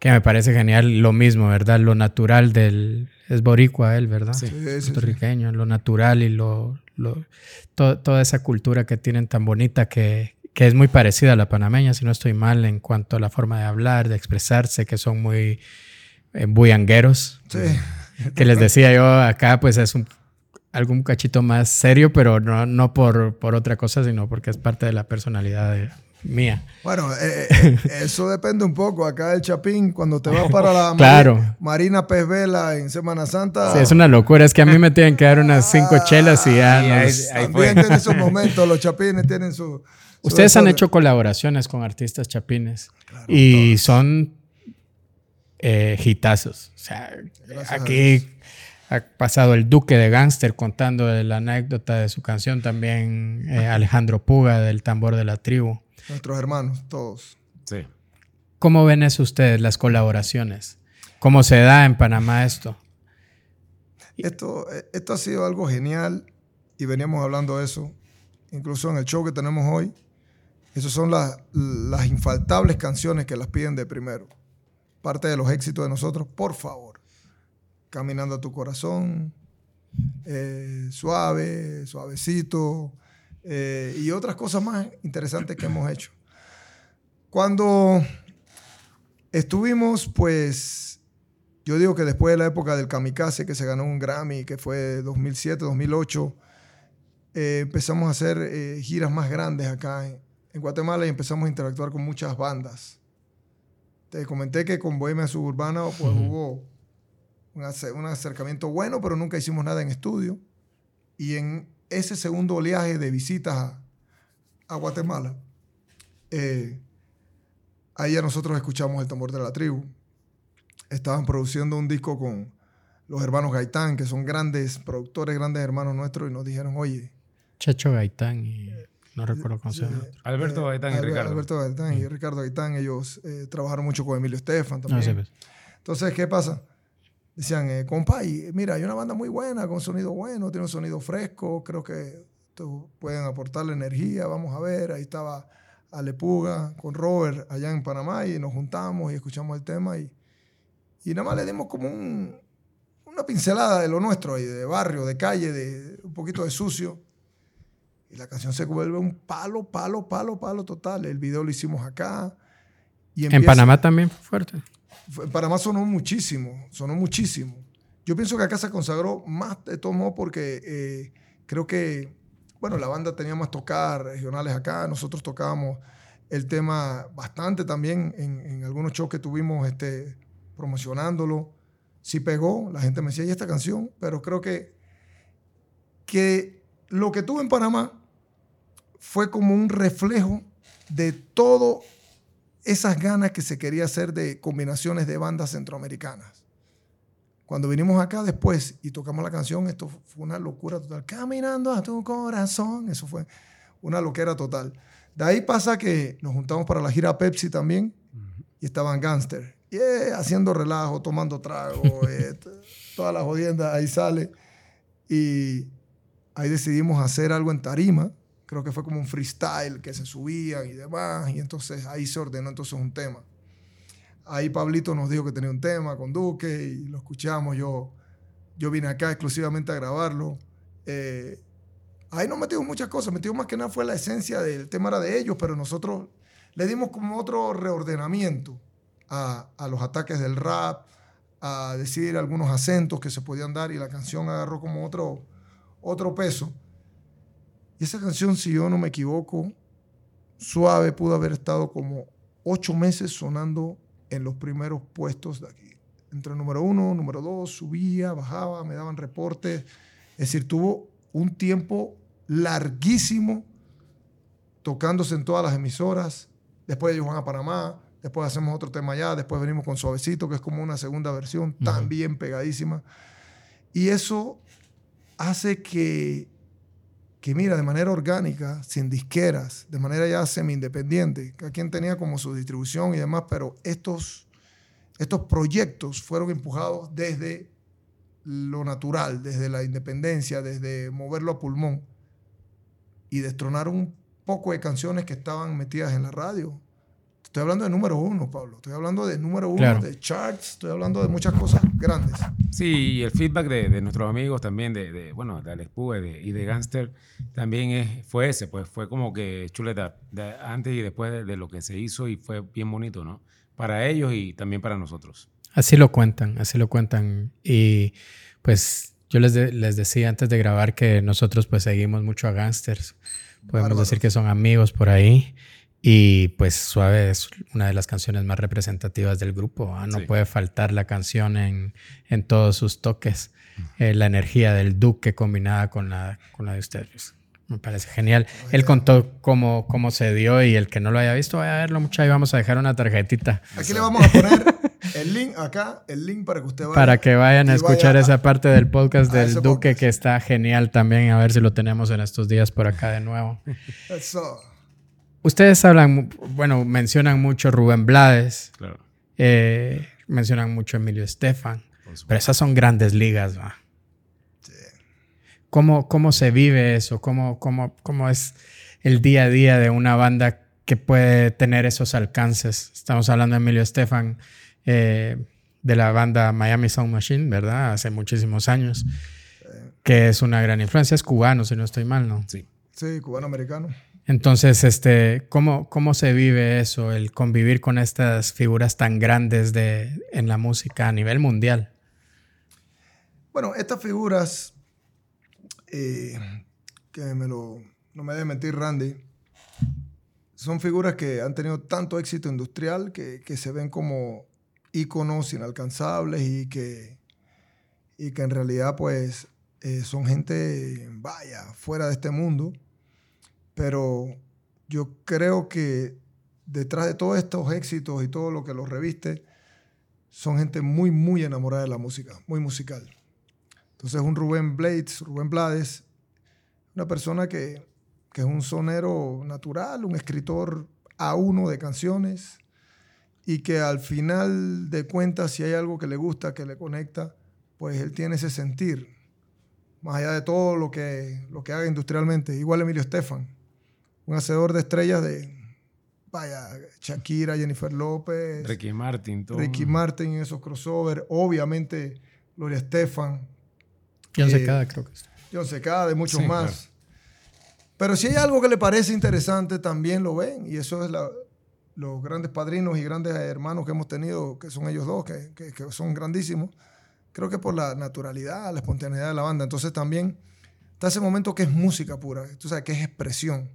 que me parece genial. Lo mismo, ¿verdad? Lo natural del... Es boricua él, ¿verdad? Sí. Sí, sí, sí. Puertorriqueño, lo natural y lo, lo- to- toda esa cultura que tienen tan bonita que, que es muy parecida a la panameña, si no estoy mal, en cuanto a la forma de hablar, de expresarse, que son muy eh, bullangueros. Sí. Que les decía yo acá, pues es un algún cachito más serio, pero no, no por, por otra cosa, sino porque es parte de la personalidad de- mía. Bueno, eh, eh, eso depende un poco. Acá el Chapín, cuando te vas (laughs) para la Claro. Mari- Marina Pez Vela en Semana Santa, Sí, es una locura, es que a mí me tienen que dar unas cinco chelas y ya Y nos- ahí- ahí también fue. tiene esos momentos. Los Chapines tienen su... su Ustedes han hecho colaboraciones con artistas chapines y son eh, hitazos. O sea, Gracias aquí ha pasado el Duque de Gangster contando la anécdota de su canción, también eh, Alejandro Puga del Tambor de la Tribu. Nuestros hermanos, todos. Sí. ¿Cómo ven eso ustedes, las colaboraciones? ¿Cómo se da en Panamá esto? Esto, esto ha sido algo genial y veníamos hablando de eso. Incluso en el show que tenemos hoy, esas son las, las infaltables canciones que las piden de primero. Parte de los éxitos de nosotros, por favor. Caminando a tu corazón, eh, suave, suavecito, eh, y otras cosas más interesantes que hemos hecho. Cuando estuvimos, pues, yo digo que después de la época del Kamikaze, que se ganó un Grammy, que fue 2007, 2008, eh, empezamos a hacer eh, giras más grandes acá en, en Guatemala y empezamos a interactuar con muchas bandas. Te comenté que con Bohemia Suburbana pues, hubo un, ace- un acercamiento bueno, pero nunca hicimos nada en estudio. Y en ese segundo oleaje de visitas a, a Guatemala, eh, ahí ya nosotros escuchamos el tambor de la tribu. Estaban produciendo un disco con los hermanos Gaitán, que son grandes productores, grandes hermanos nuestros, y nos dijeron, oye, Checho Gaitán y no recuerdo cómo se llama. Alberto Gaitán y Ricardo. Alberto Gaitán y Ricardo Gaitán, ellos eh, trabajaron mucho con Emilio Estefan también. No pues. Entonces, ¿qué pasa? Decían, eh, compa, y mira, hay una banda muy buena, con sonido bueno, tiene un sonido fresco, creo que tú- pueden aportarle energía, vamos a ver. Ahí estaba Alepuga con Robert allá en Panamá y nos juntamos y escuchamos el tema y, y nada más le dimos como un- una pincelada de lo nuestro ahí, de barrio, de calle, de un poquito de sucio. Y la canción se vuelve un palo, palo, palo, palo total. El video lo hicimos acá. Y En Panamá también fue fuerte. En Panamá sonó muchísimo, sonó muchísimo. Yo pienso que acá se consagró más de todo modo porque eh, creo que, bueno, la banda tenía más tocadas regionales acá, nosotros tocábamos el tema bastante también en, en algunos shows que tuvimos este, promocionándolo. Sí pegó, la gente me decía, ¿y esta canción? Pero creo que, que lo que tuve en Panamá fue como un reflejo de todo esas ganas que se quería hacer de combinaciones de bandas centroamericanas. Cuando vinimos acá después y tocamos la canción, esto fue una locura total. Caminando a tu corazón, eso fue una loquera total. De ahí pasa que nos juntamos para la gira Pepsi también y estaban Gangster. Yeah, haciendo relajo, tomando trago, (laughs) eh, todas las jodiendas, ahí sale. Y ahí decidimos hacer algo en tarima. Creo que fue como un freestyle que se subían y demás. Y entonces ahí se ordenó entonces un tema. Ahí Pablito nos dijo que tenía un tema con Duque y lo escuchamos. Yo, yo vine acá exclusivamente a grabarlo. Eh, ahí nos metimos muchas cosas. Metimos más que nada fue la esencia del tema era de ellos, pero nosotros le dimos como otro reordenamiento a, a los ataques del rap, a decir algunos acentos que se podían dar y la canción agarró como otro, otro peso. Y esa canción, si yo no me equivoco, suave pudo haber estado como ocho meses sonando en los primeros puestos de aquí. Entre el número uno, número dos, subía, bajaba, me daban reportes. Es decir, tuvo un tiempo larguísimo tocándose en todas las emisoras. Después ellos van a Panamá, después hacemos otro tema allá, después venimos con Suavecito, que es como una segunda versión, también pegadísima. Y eso hace que, que, mira, de manera orgánica, sin disqueras, de manera ya semi-independiente, cada quien tenía como su distribución y demás, pero estos, estos proyectos fueron empujados desde lo natural, desde la independencia, desde moverlo a pulmón y destronaron un poco de canciones que estaban metidas en la radio. Estoy hablando de número uno, Pablo. Estoy hablando de número uno, Claro. de charts. Estoy hablando de muchas cosas grandes. Sí, y el feedback de, de nuestros amigos también, de, de, bueno, de Alex y de, y de Gangster, también es, fue ese, pues fue como que chuleta, de antes y después de, de lo que se hizo y fue bien bonito, ¿no? Para ellos y también para nosotros. Así lo cuentan, así lo cuentan. Y pues yo les, de- les decía antes de grabar que nosotros pues seguimos mucho a Gangsters. Podemos Bárbaros. decir que son amigos por ahí. Y pues Suave es una de las canciones más representativas del grupo. ¿ah? No Sí. puede faltar la canción en, en todos sus toques. Eh, la energía del Duque combinada con la, con la de ustedes. Me parece genial. Él contó cómo, cómo se dio y el que no lo haya visto, vaya a verlo mucho. Ahí vamos a dejar una tarjetita Aquí le vamos a poner el link acá, el link para que usted vaya. para que vayan a escuchar vaya esa parte del podcast del Duque podcast. que está genial también. A ver si lo tenemos en estos días por acá de nuevo. Eso. Ustedes hablan, bueno, mencionan mucho Rubén Blades, Claro. eh, mencionan mucho Emilio Estefan, pero esas son grandes ligas, ¿va? ¿Cómo, ¿Cómo se vive eso? ¿Cómo, cómo, ¿Cómo es el día a día de una banda que puede tener esos alcances? Estamos hablando de Emilio Estefan, eh, de la banda Miami Sound Machine, ¿verdad? Hace muchísimos años, que es una gran influencia. Es cubano, si no estoy mal, ¿no? Sí. Sí, cubano-americano. Entonces, este, ¿cómo, ¿cómo se vive eso, el convivir con estas figuras tan grandes de, en la música a nivel mundial? Bueno, estas figuras, eh, que me lo, no me debe mentir Randy, son figuras que han tenido tanto éxito industrial que, que se ven como íconos inalcanzables y que, y que en realidad pues eh, son gente, vaya, fuera de este mundo. Pero yo creo que detrás de todos estos éxitos y todo lo que los reviste, son gente muy, muy enamorada de la música, muy musical. Entonces un Rubén Blades, Rubén Blades, una persona que que es un sonero natural, un escritor a uno de canciones y que al final de cuentas, si hay algo que le gusta, que le conecta, pues él tiene ese sentir, más allá de todo lo que, lo que haga industrialmente. Igual Emilio Estefan, un hacedor de estrellas de, vaya, Shakira, Jennifer López, Ricky Martin, todo. Ricky Martin en esos crossovers, obviamente Gloria Estefan. John eh, Secada, creo que es. John Secada, de muchos Sí, más. claro. Pero si hay algo que le parece interesante, también lo ven. Y eso es la- los grandes padrinos y grandes hermanos que hemos tenido, que son ellos dos, que, que- que son grandísimos. Creo que por la naturalidad, la espontaneidad de la banda. Entonces también está ese momento que es música pura, tú sabes, que es expresión.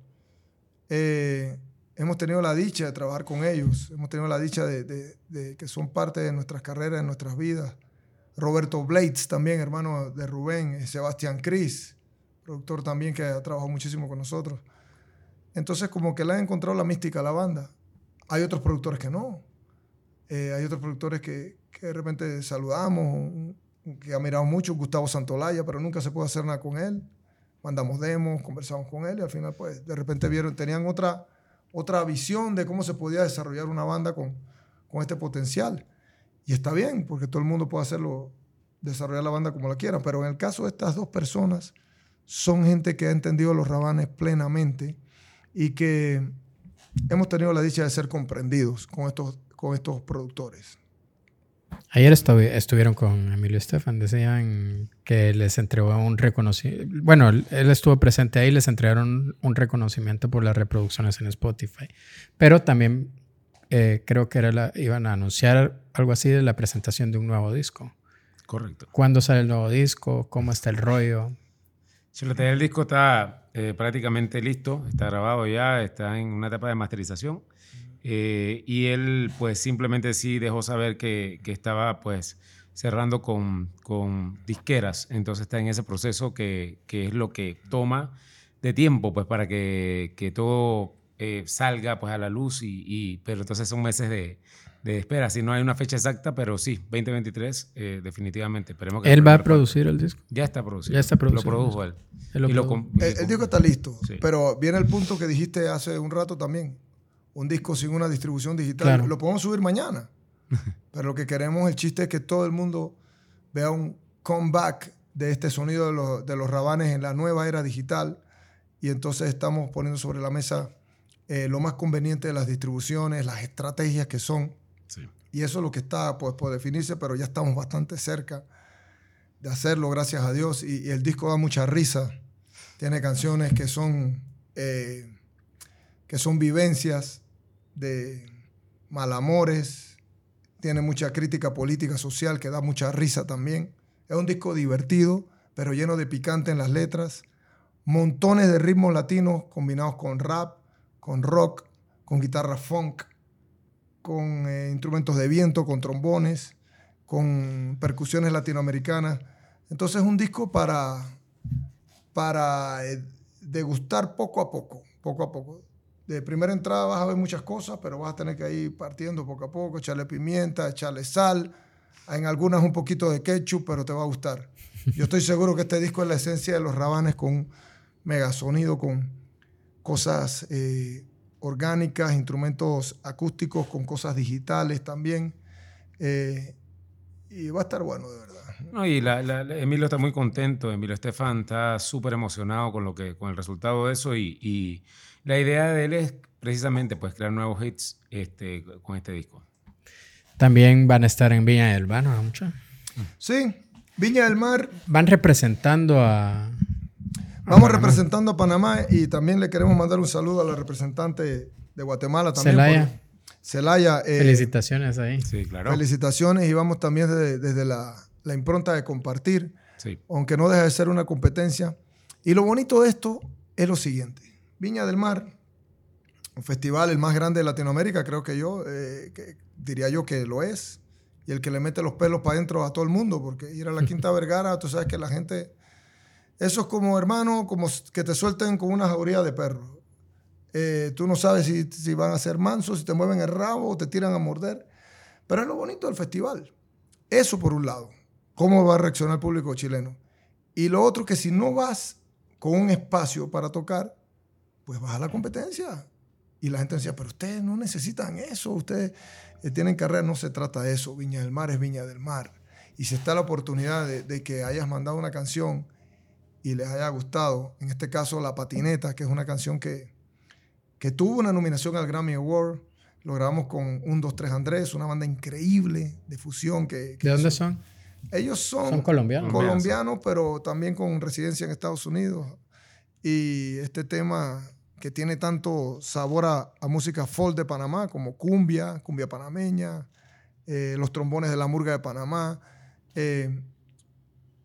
Eh, hemos tenido la dicha de trabajar con ellos, hemos tenido la dicha de, que son parte de nuestras carreras, de nuestras vidas. Roberto Blades también, hermano de Rubén, eh, Sebastián Cris, productor también que ha trabajado muchísimo con nosotros. Entonces como que le han encontrado la mística a la banda. Hay otros productores que no. Eh, hay otros productores que, que de repente saludamos, que ha mirado mucho, Gustavo Santolaya, pero nunca se puede hacer nada con él. Mandamos demos, conversamos con él y al final pues de repente vieron, tenían otra, otra visión de cómo se podía desarrollar una banda con, con este potencial. Y está bien, porque todo el mundo puede hacerlo, desarrollar la banda como la quiera. Pero en el caso de estas dos personas, son gente que ha entendido los rabanes plenamente y que hemos tenido la dicha de ser comprendidos con estos, con estos productores. Ayer estuvi- estuvieron con Emilio Estefan, decían que les entregó un reconocimiento. Bueno, él estuvo presente ahí, les entregaron un reconocimiento por las reproducciones en Spotify. Pero también eh, creo que era la, iban a anunciar algo así de la presentación de un nuevo disco. Correcto. ¿Cuándo sale el nuevo disco? ¿Cómo está el rollo? Chulete, el disco está eh, prácticamente listo, está grabado ya, está en una etapa de masterización. Eh, y él pues simplemente sí dejó saber que, que estaba pues cerrando con, con disqueras. Entonces está en ese proceso que, que es lo que toma de tiempo pues para que, que todo eh, salga pues a la luz. Y, y- pero entonces son meses de, de espera. Si no hay una fecha exacta, pero sí, 2023 eh, definitivamente. Esperemos que ¿Él va a producir el disco? Ya está producido. Ya está producido. Lo produjo él. Él lo Y lo com- y El, lo el disco está listo, Sí. pero viene el punto que dijiste hace un rato también. Un disco sin una distribución digital. Claro. Lo podemos subir mañana. (laughs) pero lo que queremos, el chiste es que todo el mundo vea un comeback de este sonido de los, de los rabanes en la nueva era digital. Y entonces estamos poniendo sobre la mesa eh, lo más conveniente de las distribuciones, las estrategias que son. Sí. Y eso es lo que está pues, por definirse, pero ya estamos bastante cerca de hacerlo, gracias a Dios. Y, y el disco da mucha risa. Tiene canciones que son, eh, que son vivencias de malamores. Tiene mucha crítica política, social, que da mucha risa también. Es un disco divertido, pero lleno de picante en las letras. Montones de ritmos latinos combinados con rap, con rock, con guitarra funk con eh, instrumentos de viento, con trombones, con percusiones latinoamericanas. Entonces es un disco para, para eh, degustar poco a poco, poco a poco. De primera entrada vas a ver muchas cosas, pero vas a tener que ir partiendo poco a poco, echarle pimienta, echarle sal, en algunas un poquito de ketchup, pero te va a gustar. Yo estoy seguro que este disco es la esencia de los rabanes con un mega sonido, con cosas eh, orgánicas, instrumentos acústicos, con cosas digitales también. Eh, y va a estar bueno, de verdad. No, y la- Emilio está muy contento, Emilio Estefan está súper emocionado con, lo que, con el resultado de eso y la idea de él es precisamente pues crear nuevos hits este, con este disco. También van a estar en Viña del Mar, ¿no? Mucho. Sí, Viña del Mar, Van representando a... vamos representando a Panamá y también le queremos mandar un saludo a la representante de Guatemala también. Celaya. por- Celaya. eh, Felicitaciones ahí. Sí, claro. Felicitaciones y vamos también desde, desde la, la impronta de compartir. Sí. aunque no deja de ser una competencia. Y lo bonito de esto es lo siguiente. Viña del Mar, un festival el más grande de Latinoamérica, creo que yo, eh, que diría yo que lo es, y el que le mete los pelos para adentro a todo el mundo, porque ir a la Quinta (laughs) Vergara, tú sabes que la gente, eso es como hermano, como que te suelten con una jauría de perros. Eh, tú no sabes si, si van a ser mansos, si te mueven el rabo o te tiran a morder. Pero es lo bonito del festival. Eso por un lado. ¿Cómo va a reaccionar el público chileno? Y lo otro que si no vas con un espacio para tocar, pues baja la competencia. Y la gente decía, pero ustedes no necesitan eso, ustedes eh, tienen carrera, no se trata de eso, Viña del Mar es Viña del Mar. Y si está la oportunidad de, de que hayas mandado una canción y les haya gustado, en este caso La Patineta, que es una canción que, que tuvo una nominación al Grammy Award, lo grabamos con Un, Dos, Tres Andrés, una banda increíble de fusión. Que, que ¿De dónde son? Ellos son, Son colombianos. colombianos, pero también con residencia en Estados Unidos. Y este tema que tiene tanto sabor a, a música folk de Panamá, como cumbia, cumbia panameña, eh, los trombones de la murga de Panamá, eh,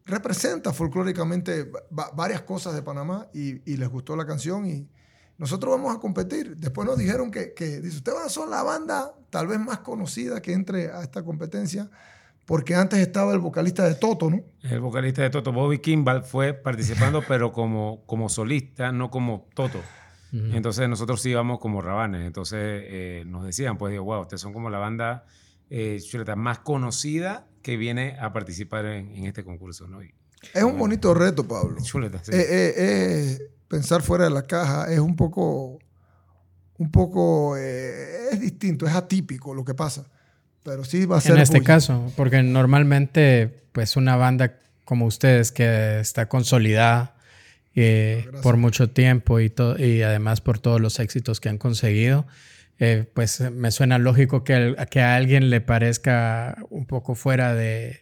representa folclóricamente va- varias cosas de Panamá y, y les gustó la canción y nosotros vamos a competir. Después nos dijeron que, que dice, ustedes van a ser la banda tal vez más conocida que entre a esta competencia, porque antes estaba el vocalista de Toto, ¿no? El vocalista de Toto, Bobby Kimball, fue participando, (laughs) pero como, como solista, no como Toto. Entonces nosotros sí íbamos como rabanes. Entonces eh, nos decían, pues, digo, wow, ustedes son como la banda eh, chuleta más conocida que viene a participar en, en este concurso, ¿no? Y, Es un bonito reto, Pablo. chuleta, sí. Eh, eh, eh, pensar fuera de la caja es un poco, un poco, eh, es distinto, es atípico lo que pasa. Pero sí va a ser En este bulla. caso, porque normalmente, pues una banda como ustedes que está consolidada eh, Gracias. por mucho tiempo y, y además por todos los éxitos que han conseguido, eh, pues me suena lógico que, el- que a alguien le parezca un poco fuera de,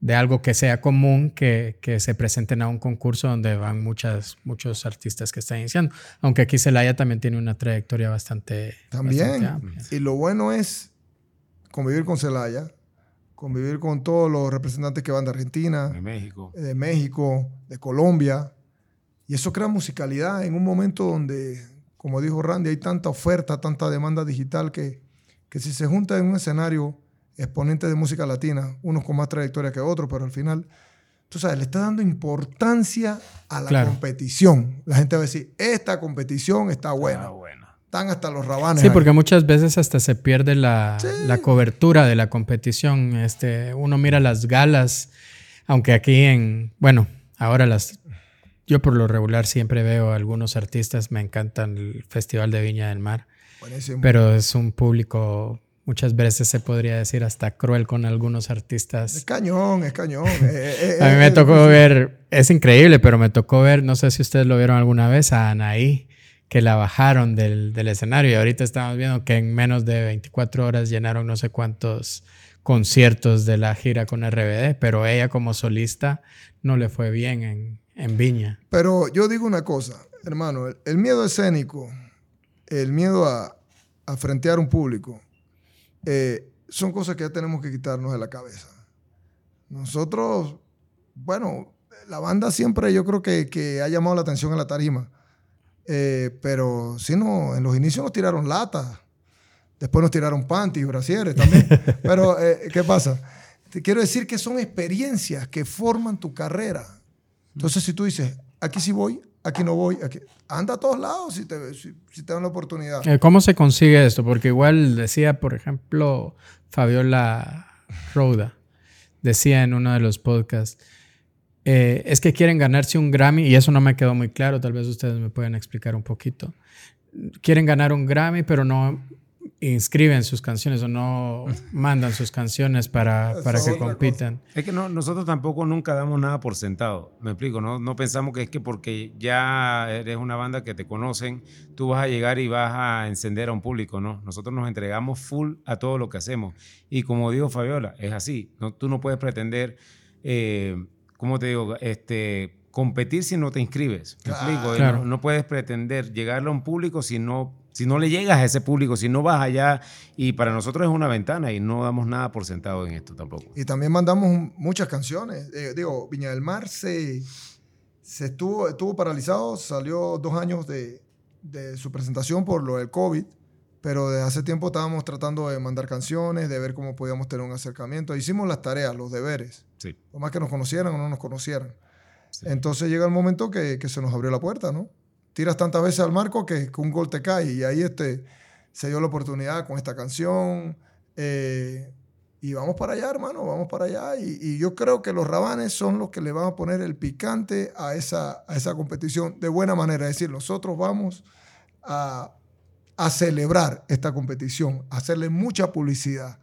de algo que sea común que, que se presenten a un concurso donde van muchas, muchos artistas que están iniciando. Aunque aquí Celaya también tiene una trayectoria bastante, También. bastante. Y lo bueno es convivir con Celaya, convivir con todos los representantes que van de Argentina, de México. de México, de Colombia. Y eso crea musicalidad en un momento donde, como dijo Randy, hay tanta oferta, tanta demanda digital que, que si se junta en un escenario exponentes de música latina, unos con más trayectoria que otros, pero al final, tú sabes, le está dando importancia a la Claro. competición. La gente va a decir, esta competición está buena. Ah, bueno. Están hasta los rabanes. Sí, ahí. porque muchas veces hasta se pierde la, la cobertura de la competición. Este, uno mira las galas, aunque aquí en, bueno, ahora las, yo por lo regular siempre veo a algunos artistas, me encantan el Festival de Viña del Mar, Buenísimo. pero es un público, muchas veces se podría decir hasta cruel con algunos es artistas. cañón, es cañón. (laughs) Eh, eh, A mí me eh, tocó ver, es increíble, pero me tocó ver, no sé si ustedes lo vieron alguna vez, a Anaí, que la bajaron del, del escenario y ahorita estamos viendo que en menos de 24 horas llenaron no sé cuántos conciertos de la gira con RBD, pero ella como solista no le fue bien en, en Viña. Pero yo digo una cosa, hermano, el, el miedo escénico, el miedo a, a frentear un público, eh, son cosas que ya tenemos que quitarnos de la cabeza. Nosotros, bueno, la banda siempre yo creo que, que ha llamado la atención a la tarima, Eh, pero si no, en los inicios nos tiraron latas, después nos tiraron panties, brasieres también. (laughs) pero, eh, ¿qué pasa? Te quiero decir que son experiencias que forman tu carrera. Entonces, si tú dices, aquí sí voy, aquí no voy, aquí, anda a todos lados si te, si, si te dan la oportunidad. Eh, ¿Cómo se consigue esto? Porque igual decía, por ejemplo, Fabiola Rouda, decía en uno de los podcasts, eh, es que quieren ganarse un Grammy, y eso no me quedó muy claro, tal vez ustedes me pueden explicar un poquito. Quieren ganar un Grammy, pero no inscriben sus canciones o no mandan sus canciones para, (laughs) para que compitan. Es que no, nosotros tampoco nunca damos nada por sentado, me explico, ¿no? No pensamos que es que porque ya eres una banda que te conocen, tú vas a llegar y vas a encender a un público, ¿no? Nosotros nos entregamos full a todo lo que hacemos. Y como dijo Fabiola, es así, no, tú no puedes pretender, eh, ¿cómo te digo? Este, competir si no te inscribes, ¿me explico? Claro. No, no puedes pretender llegarle a un público si no... Si no le llegas a ese público, si no vas allá, y para nosotros es una ventana y no damos nada por sentado en esto tampoco. Y también mandamos muchas canciones. Eh, digo, Viña del Mar se, se estuvo, estuvo paralizado, salió dos años de, de su presentación por lo del COVID, pero desde hace tiempo estábamos tratando de mandar canciones, de ver cómo podíamos tener un acercamiento. Hicimos las tareas, los deberes, Sí. lo más que nos conocieran o no nos conocieran. Sí. Entonces llega el momento que, que se nos abrió la puerta, ¿no? Tiras tantas veces al marco que, que un gol te cae y ahí este, se dio la oportunidad con esta canción. eh, Y vamos para allá, hermano, vamos para allá. Y, y, yo creo que los rabanes son los que le van a poner el picante a esa, a esa competición de buena manera. Es decir, nosotros vamos a, a celebrar esta competición, a hacerle mucha publicidad.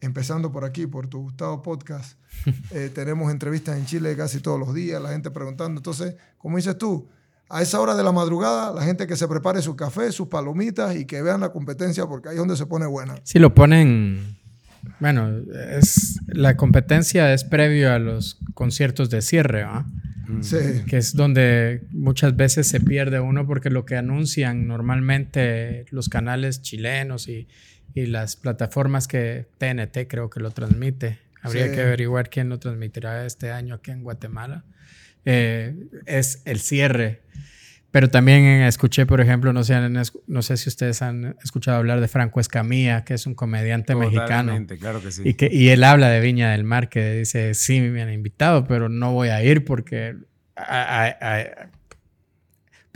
Empezando por aquí, por tu Gustavo Podcast. (laughs) Eh, tenemos entrevistas en Chile casi todos los días, la gente preguntando. Entonces, como dices tú, a esa hora de la madrugada, la gente que se prepare su café, sus palomitas y que vean la competencia porque ahí es donde se pone buena. Sí, lo ponen bueno, es, la competencia es previo a los conciertos de cierre, ¿va? Sí. Que es donde muchas veces se pierde uno porque lo que anuncian normalmente los canales chilenos y, y las plataformas que TNT creo que lo transmite. Habría Sí. que averiguar quién lo transmitirá este año aquí en Guatemala. Eh, es el cierre. Pero también eh, escuché, por ejemplo, no sé, no sé si ustedes han escuchado hablar de Franco Escamilla, que es un comediante mexicano. Totalmente, claro que sí. Y, que, y él habla de Viña del Mar, que dice, sí, me han invitado, pero no voy a ir porque... a- a- a-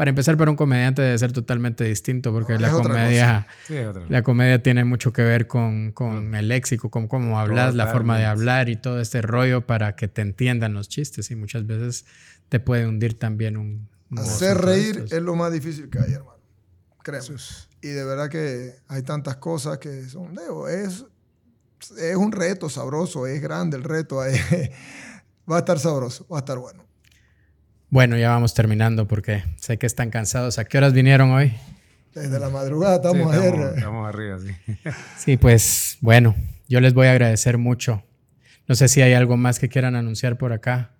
para empezar, para un comediante debe ser totalmente distinto, porque Es la comedia, Sí, es la comedia tiene mucho que ver con, con el léxico, con cómo hablas, la forma de hablar y todo este rollo para que te entiendan los chistes. Y muchas veces te puede hundir también un... Hacer reír es lo más difícil que hay, hermano. Créeme. Y de verdad que hay tantas cosas que son. digo, es, es un reto sabroso, es grande el reto. (laughs) Va a estar sabroso, va a estar bueno. Bueno, ya vamos terminando porque sé que están cansados. ¿A qué horas vinieron hoy? Desde la madrugada Sí, estamos ayer. estamos, estamos arriba, sí. (laughs) Sí, pues bueno, yo les voy a agradecer mucho. No sé si hay algo más que quieran anunciar por acá.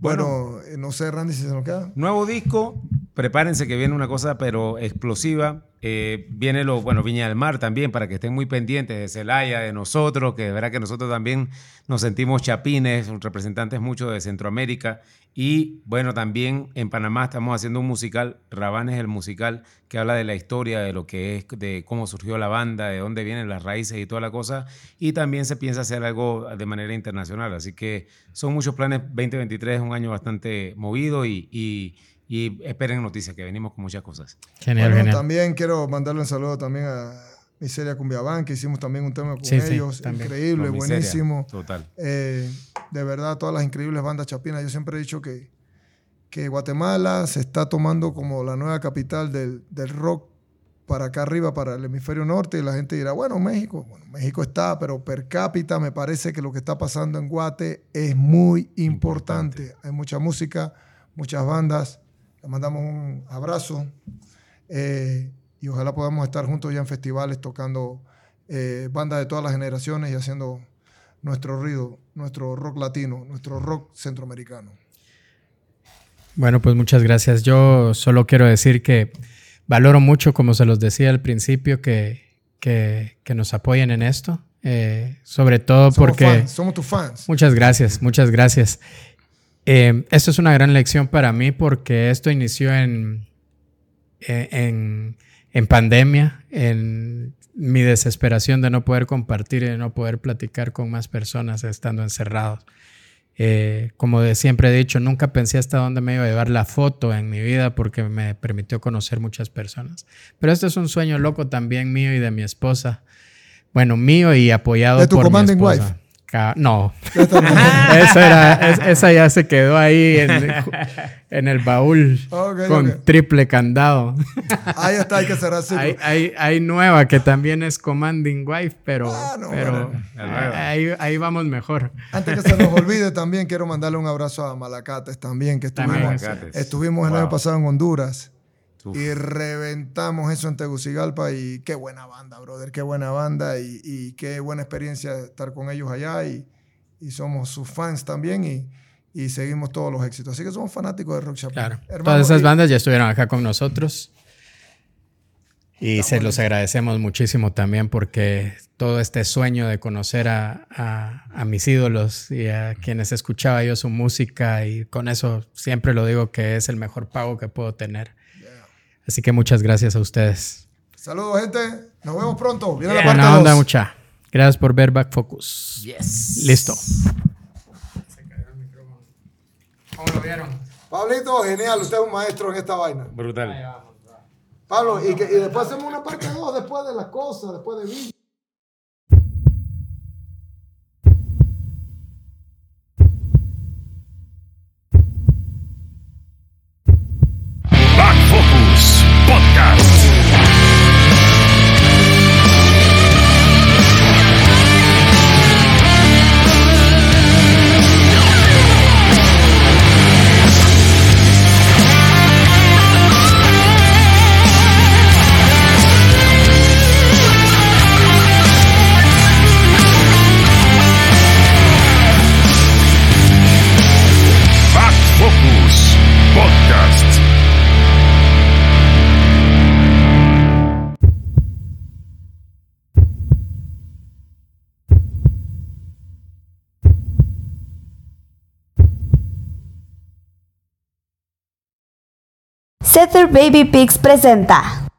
Bueno, eh, no sé, Randy, si se nos queda. Nuevo disco, prepárense que viene una cosa pero explosiva. Eh, viene lo, bueno, Viña del Mar también, para que estén muy pendientes de Celaya, de nosotros, que de verdad que nosotros también nos sentimos chapines, representantes mucho de Centroamérica. Y bueno, también en Panamá estamos haciendo un musical, Rabanes el musical, que habla de la historia, de lo que es, de cómo surgió la banda, de dónde vienen las raíces y toda la cosa. Y también se piensa hacer algo de manera internacional. Así que son muchos planes. 2023 es un año bastante movido y, y- y esperen noticias, que venimos con muchas cosas. Genial, Bueno, genial. también quiero mandarle un saludo también a Miseria Cumbiabán, que hicimos también un tema con Sí, ellos. Increíble, Con miseria, buenísimo. Total. Eh, de verdad, todas las increíbles bandas chapinas. Yo siempre he dicho que, que Guatemala se está tomando como la nueva capital del, del rock para acá arriba, para el hemisferio norte, y la gente dirá, bueno, México, bueno, México está, pero per cápita me parece que lo que está pasando en Guate es muy importante. Importante. Hay mucha música, muchas bandas. Le mandamos un abrazo eh, y ojalá podamos estar juntos ya en festivales tocando eh, bandas de todas las generaciones y haciendo nuestro ruido, nuestro rock latino, nuestro rock centroamericano. Bueno, pues muchas gracias. Yo solo quiero decir que valoro mucho, como se los decía al principio, que, que, que nos apoyen en esto. Eh, sobre todo Somos porque... fans, somos tus fans. Muchas gracias, muchas gracias. Eh, esto es una gran lección para mí porque esto inició en, en, en- en pandemia, en mi desesperación de no poder compartir y de no poder platicar con más personas estando encerrados. Eh, como de siempre he dicho, nunca pensé hasta dónde me iba a llevar la foto en mi vida porque me permitió conocer muchas personas. Pero esto es un sueño loco también mío y de mi esposa. Bueno, mío y apoyado ¿De tu por mi esposa. wife? Ca- No, (laughs) esa, era, es- esa ya se quedó ahí en, en el baúl con triple candado. Ahí está, hay que cerrar ciclo. Hay, hay, hay nueva que también es Commanding Wife, pero, Ah, no, pero bueno, ahí, ahí vamos mejor. Antes que se nos olvide, también quiero mandarle un abrazo a Malacates también, que estuvimos, También. estuvimos el Wow. año pasado en Honduras Uf. y reventamos eso en Tegucigalpa y qué buena banda, brother, qué buena banda y, y qué buena experiencia estar con ellos allá y, y somos sus fans también y, y seguimos todos los éxitos. Así que somos fanáticos de Rock Chapin. Claro. Hermano, Todas esas bandas ya estuvieron acá con nosotros. Y se los agradecemos muchísimo también porque todo este sueño de conocer a, a- a mis ídolos y a quienes escuchaba yo su música y con eso siempre lo digo que es el mejor pago que puedo tener. Así que muchas gracias a ustedes. Saludos, gente. Nos vemos pronto. Viene la Buena parte onda, 2. mucha. Gracias por ver Back Focus. Yes. Listo. ¿Cómo lo vieron? Pablito, genial. Usted es un maestro en esta vaina. Brutal. Pablo, y, que, y después hacemos una parte 2 después de las cosas, después de Baby Pigs presenta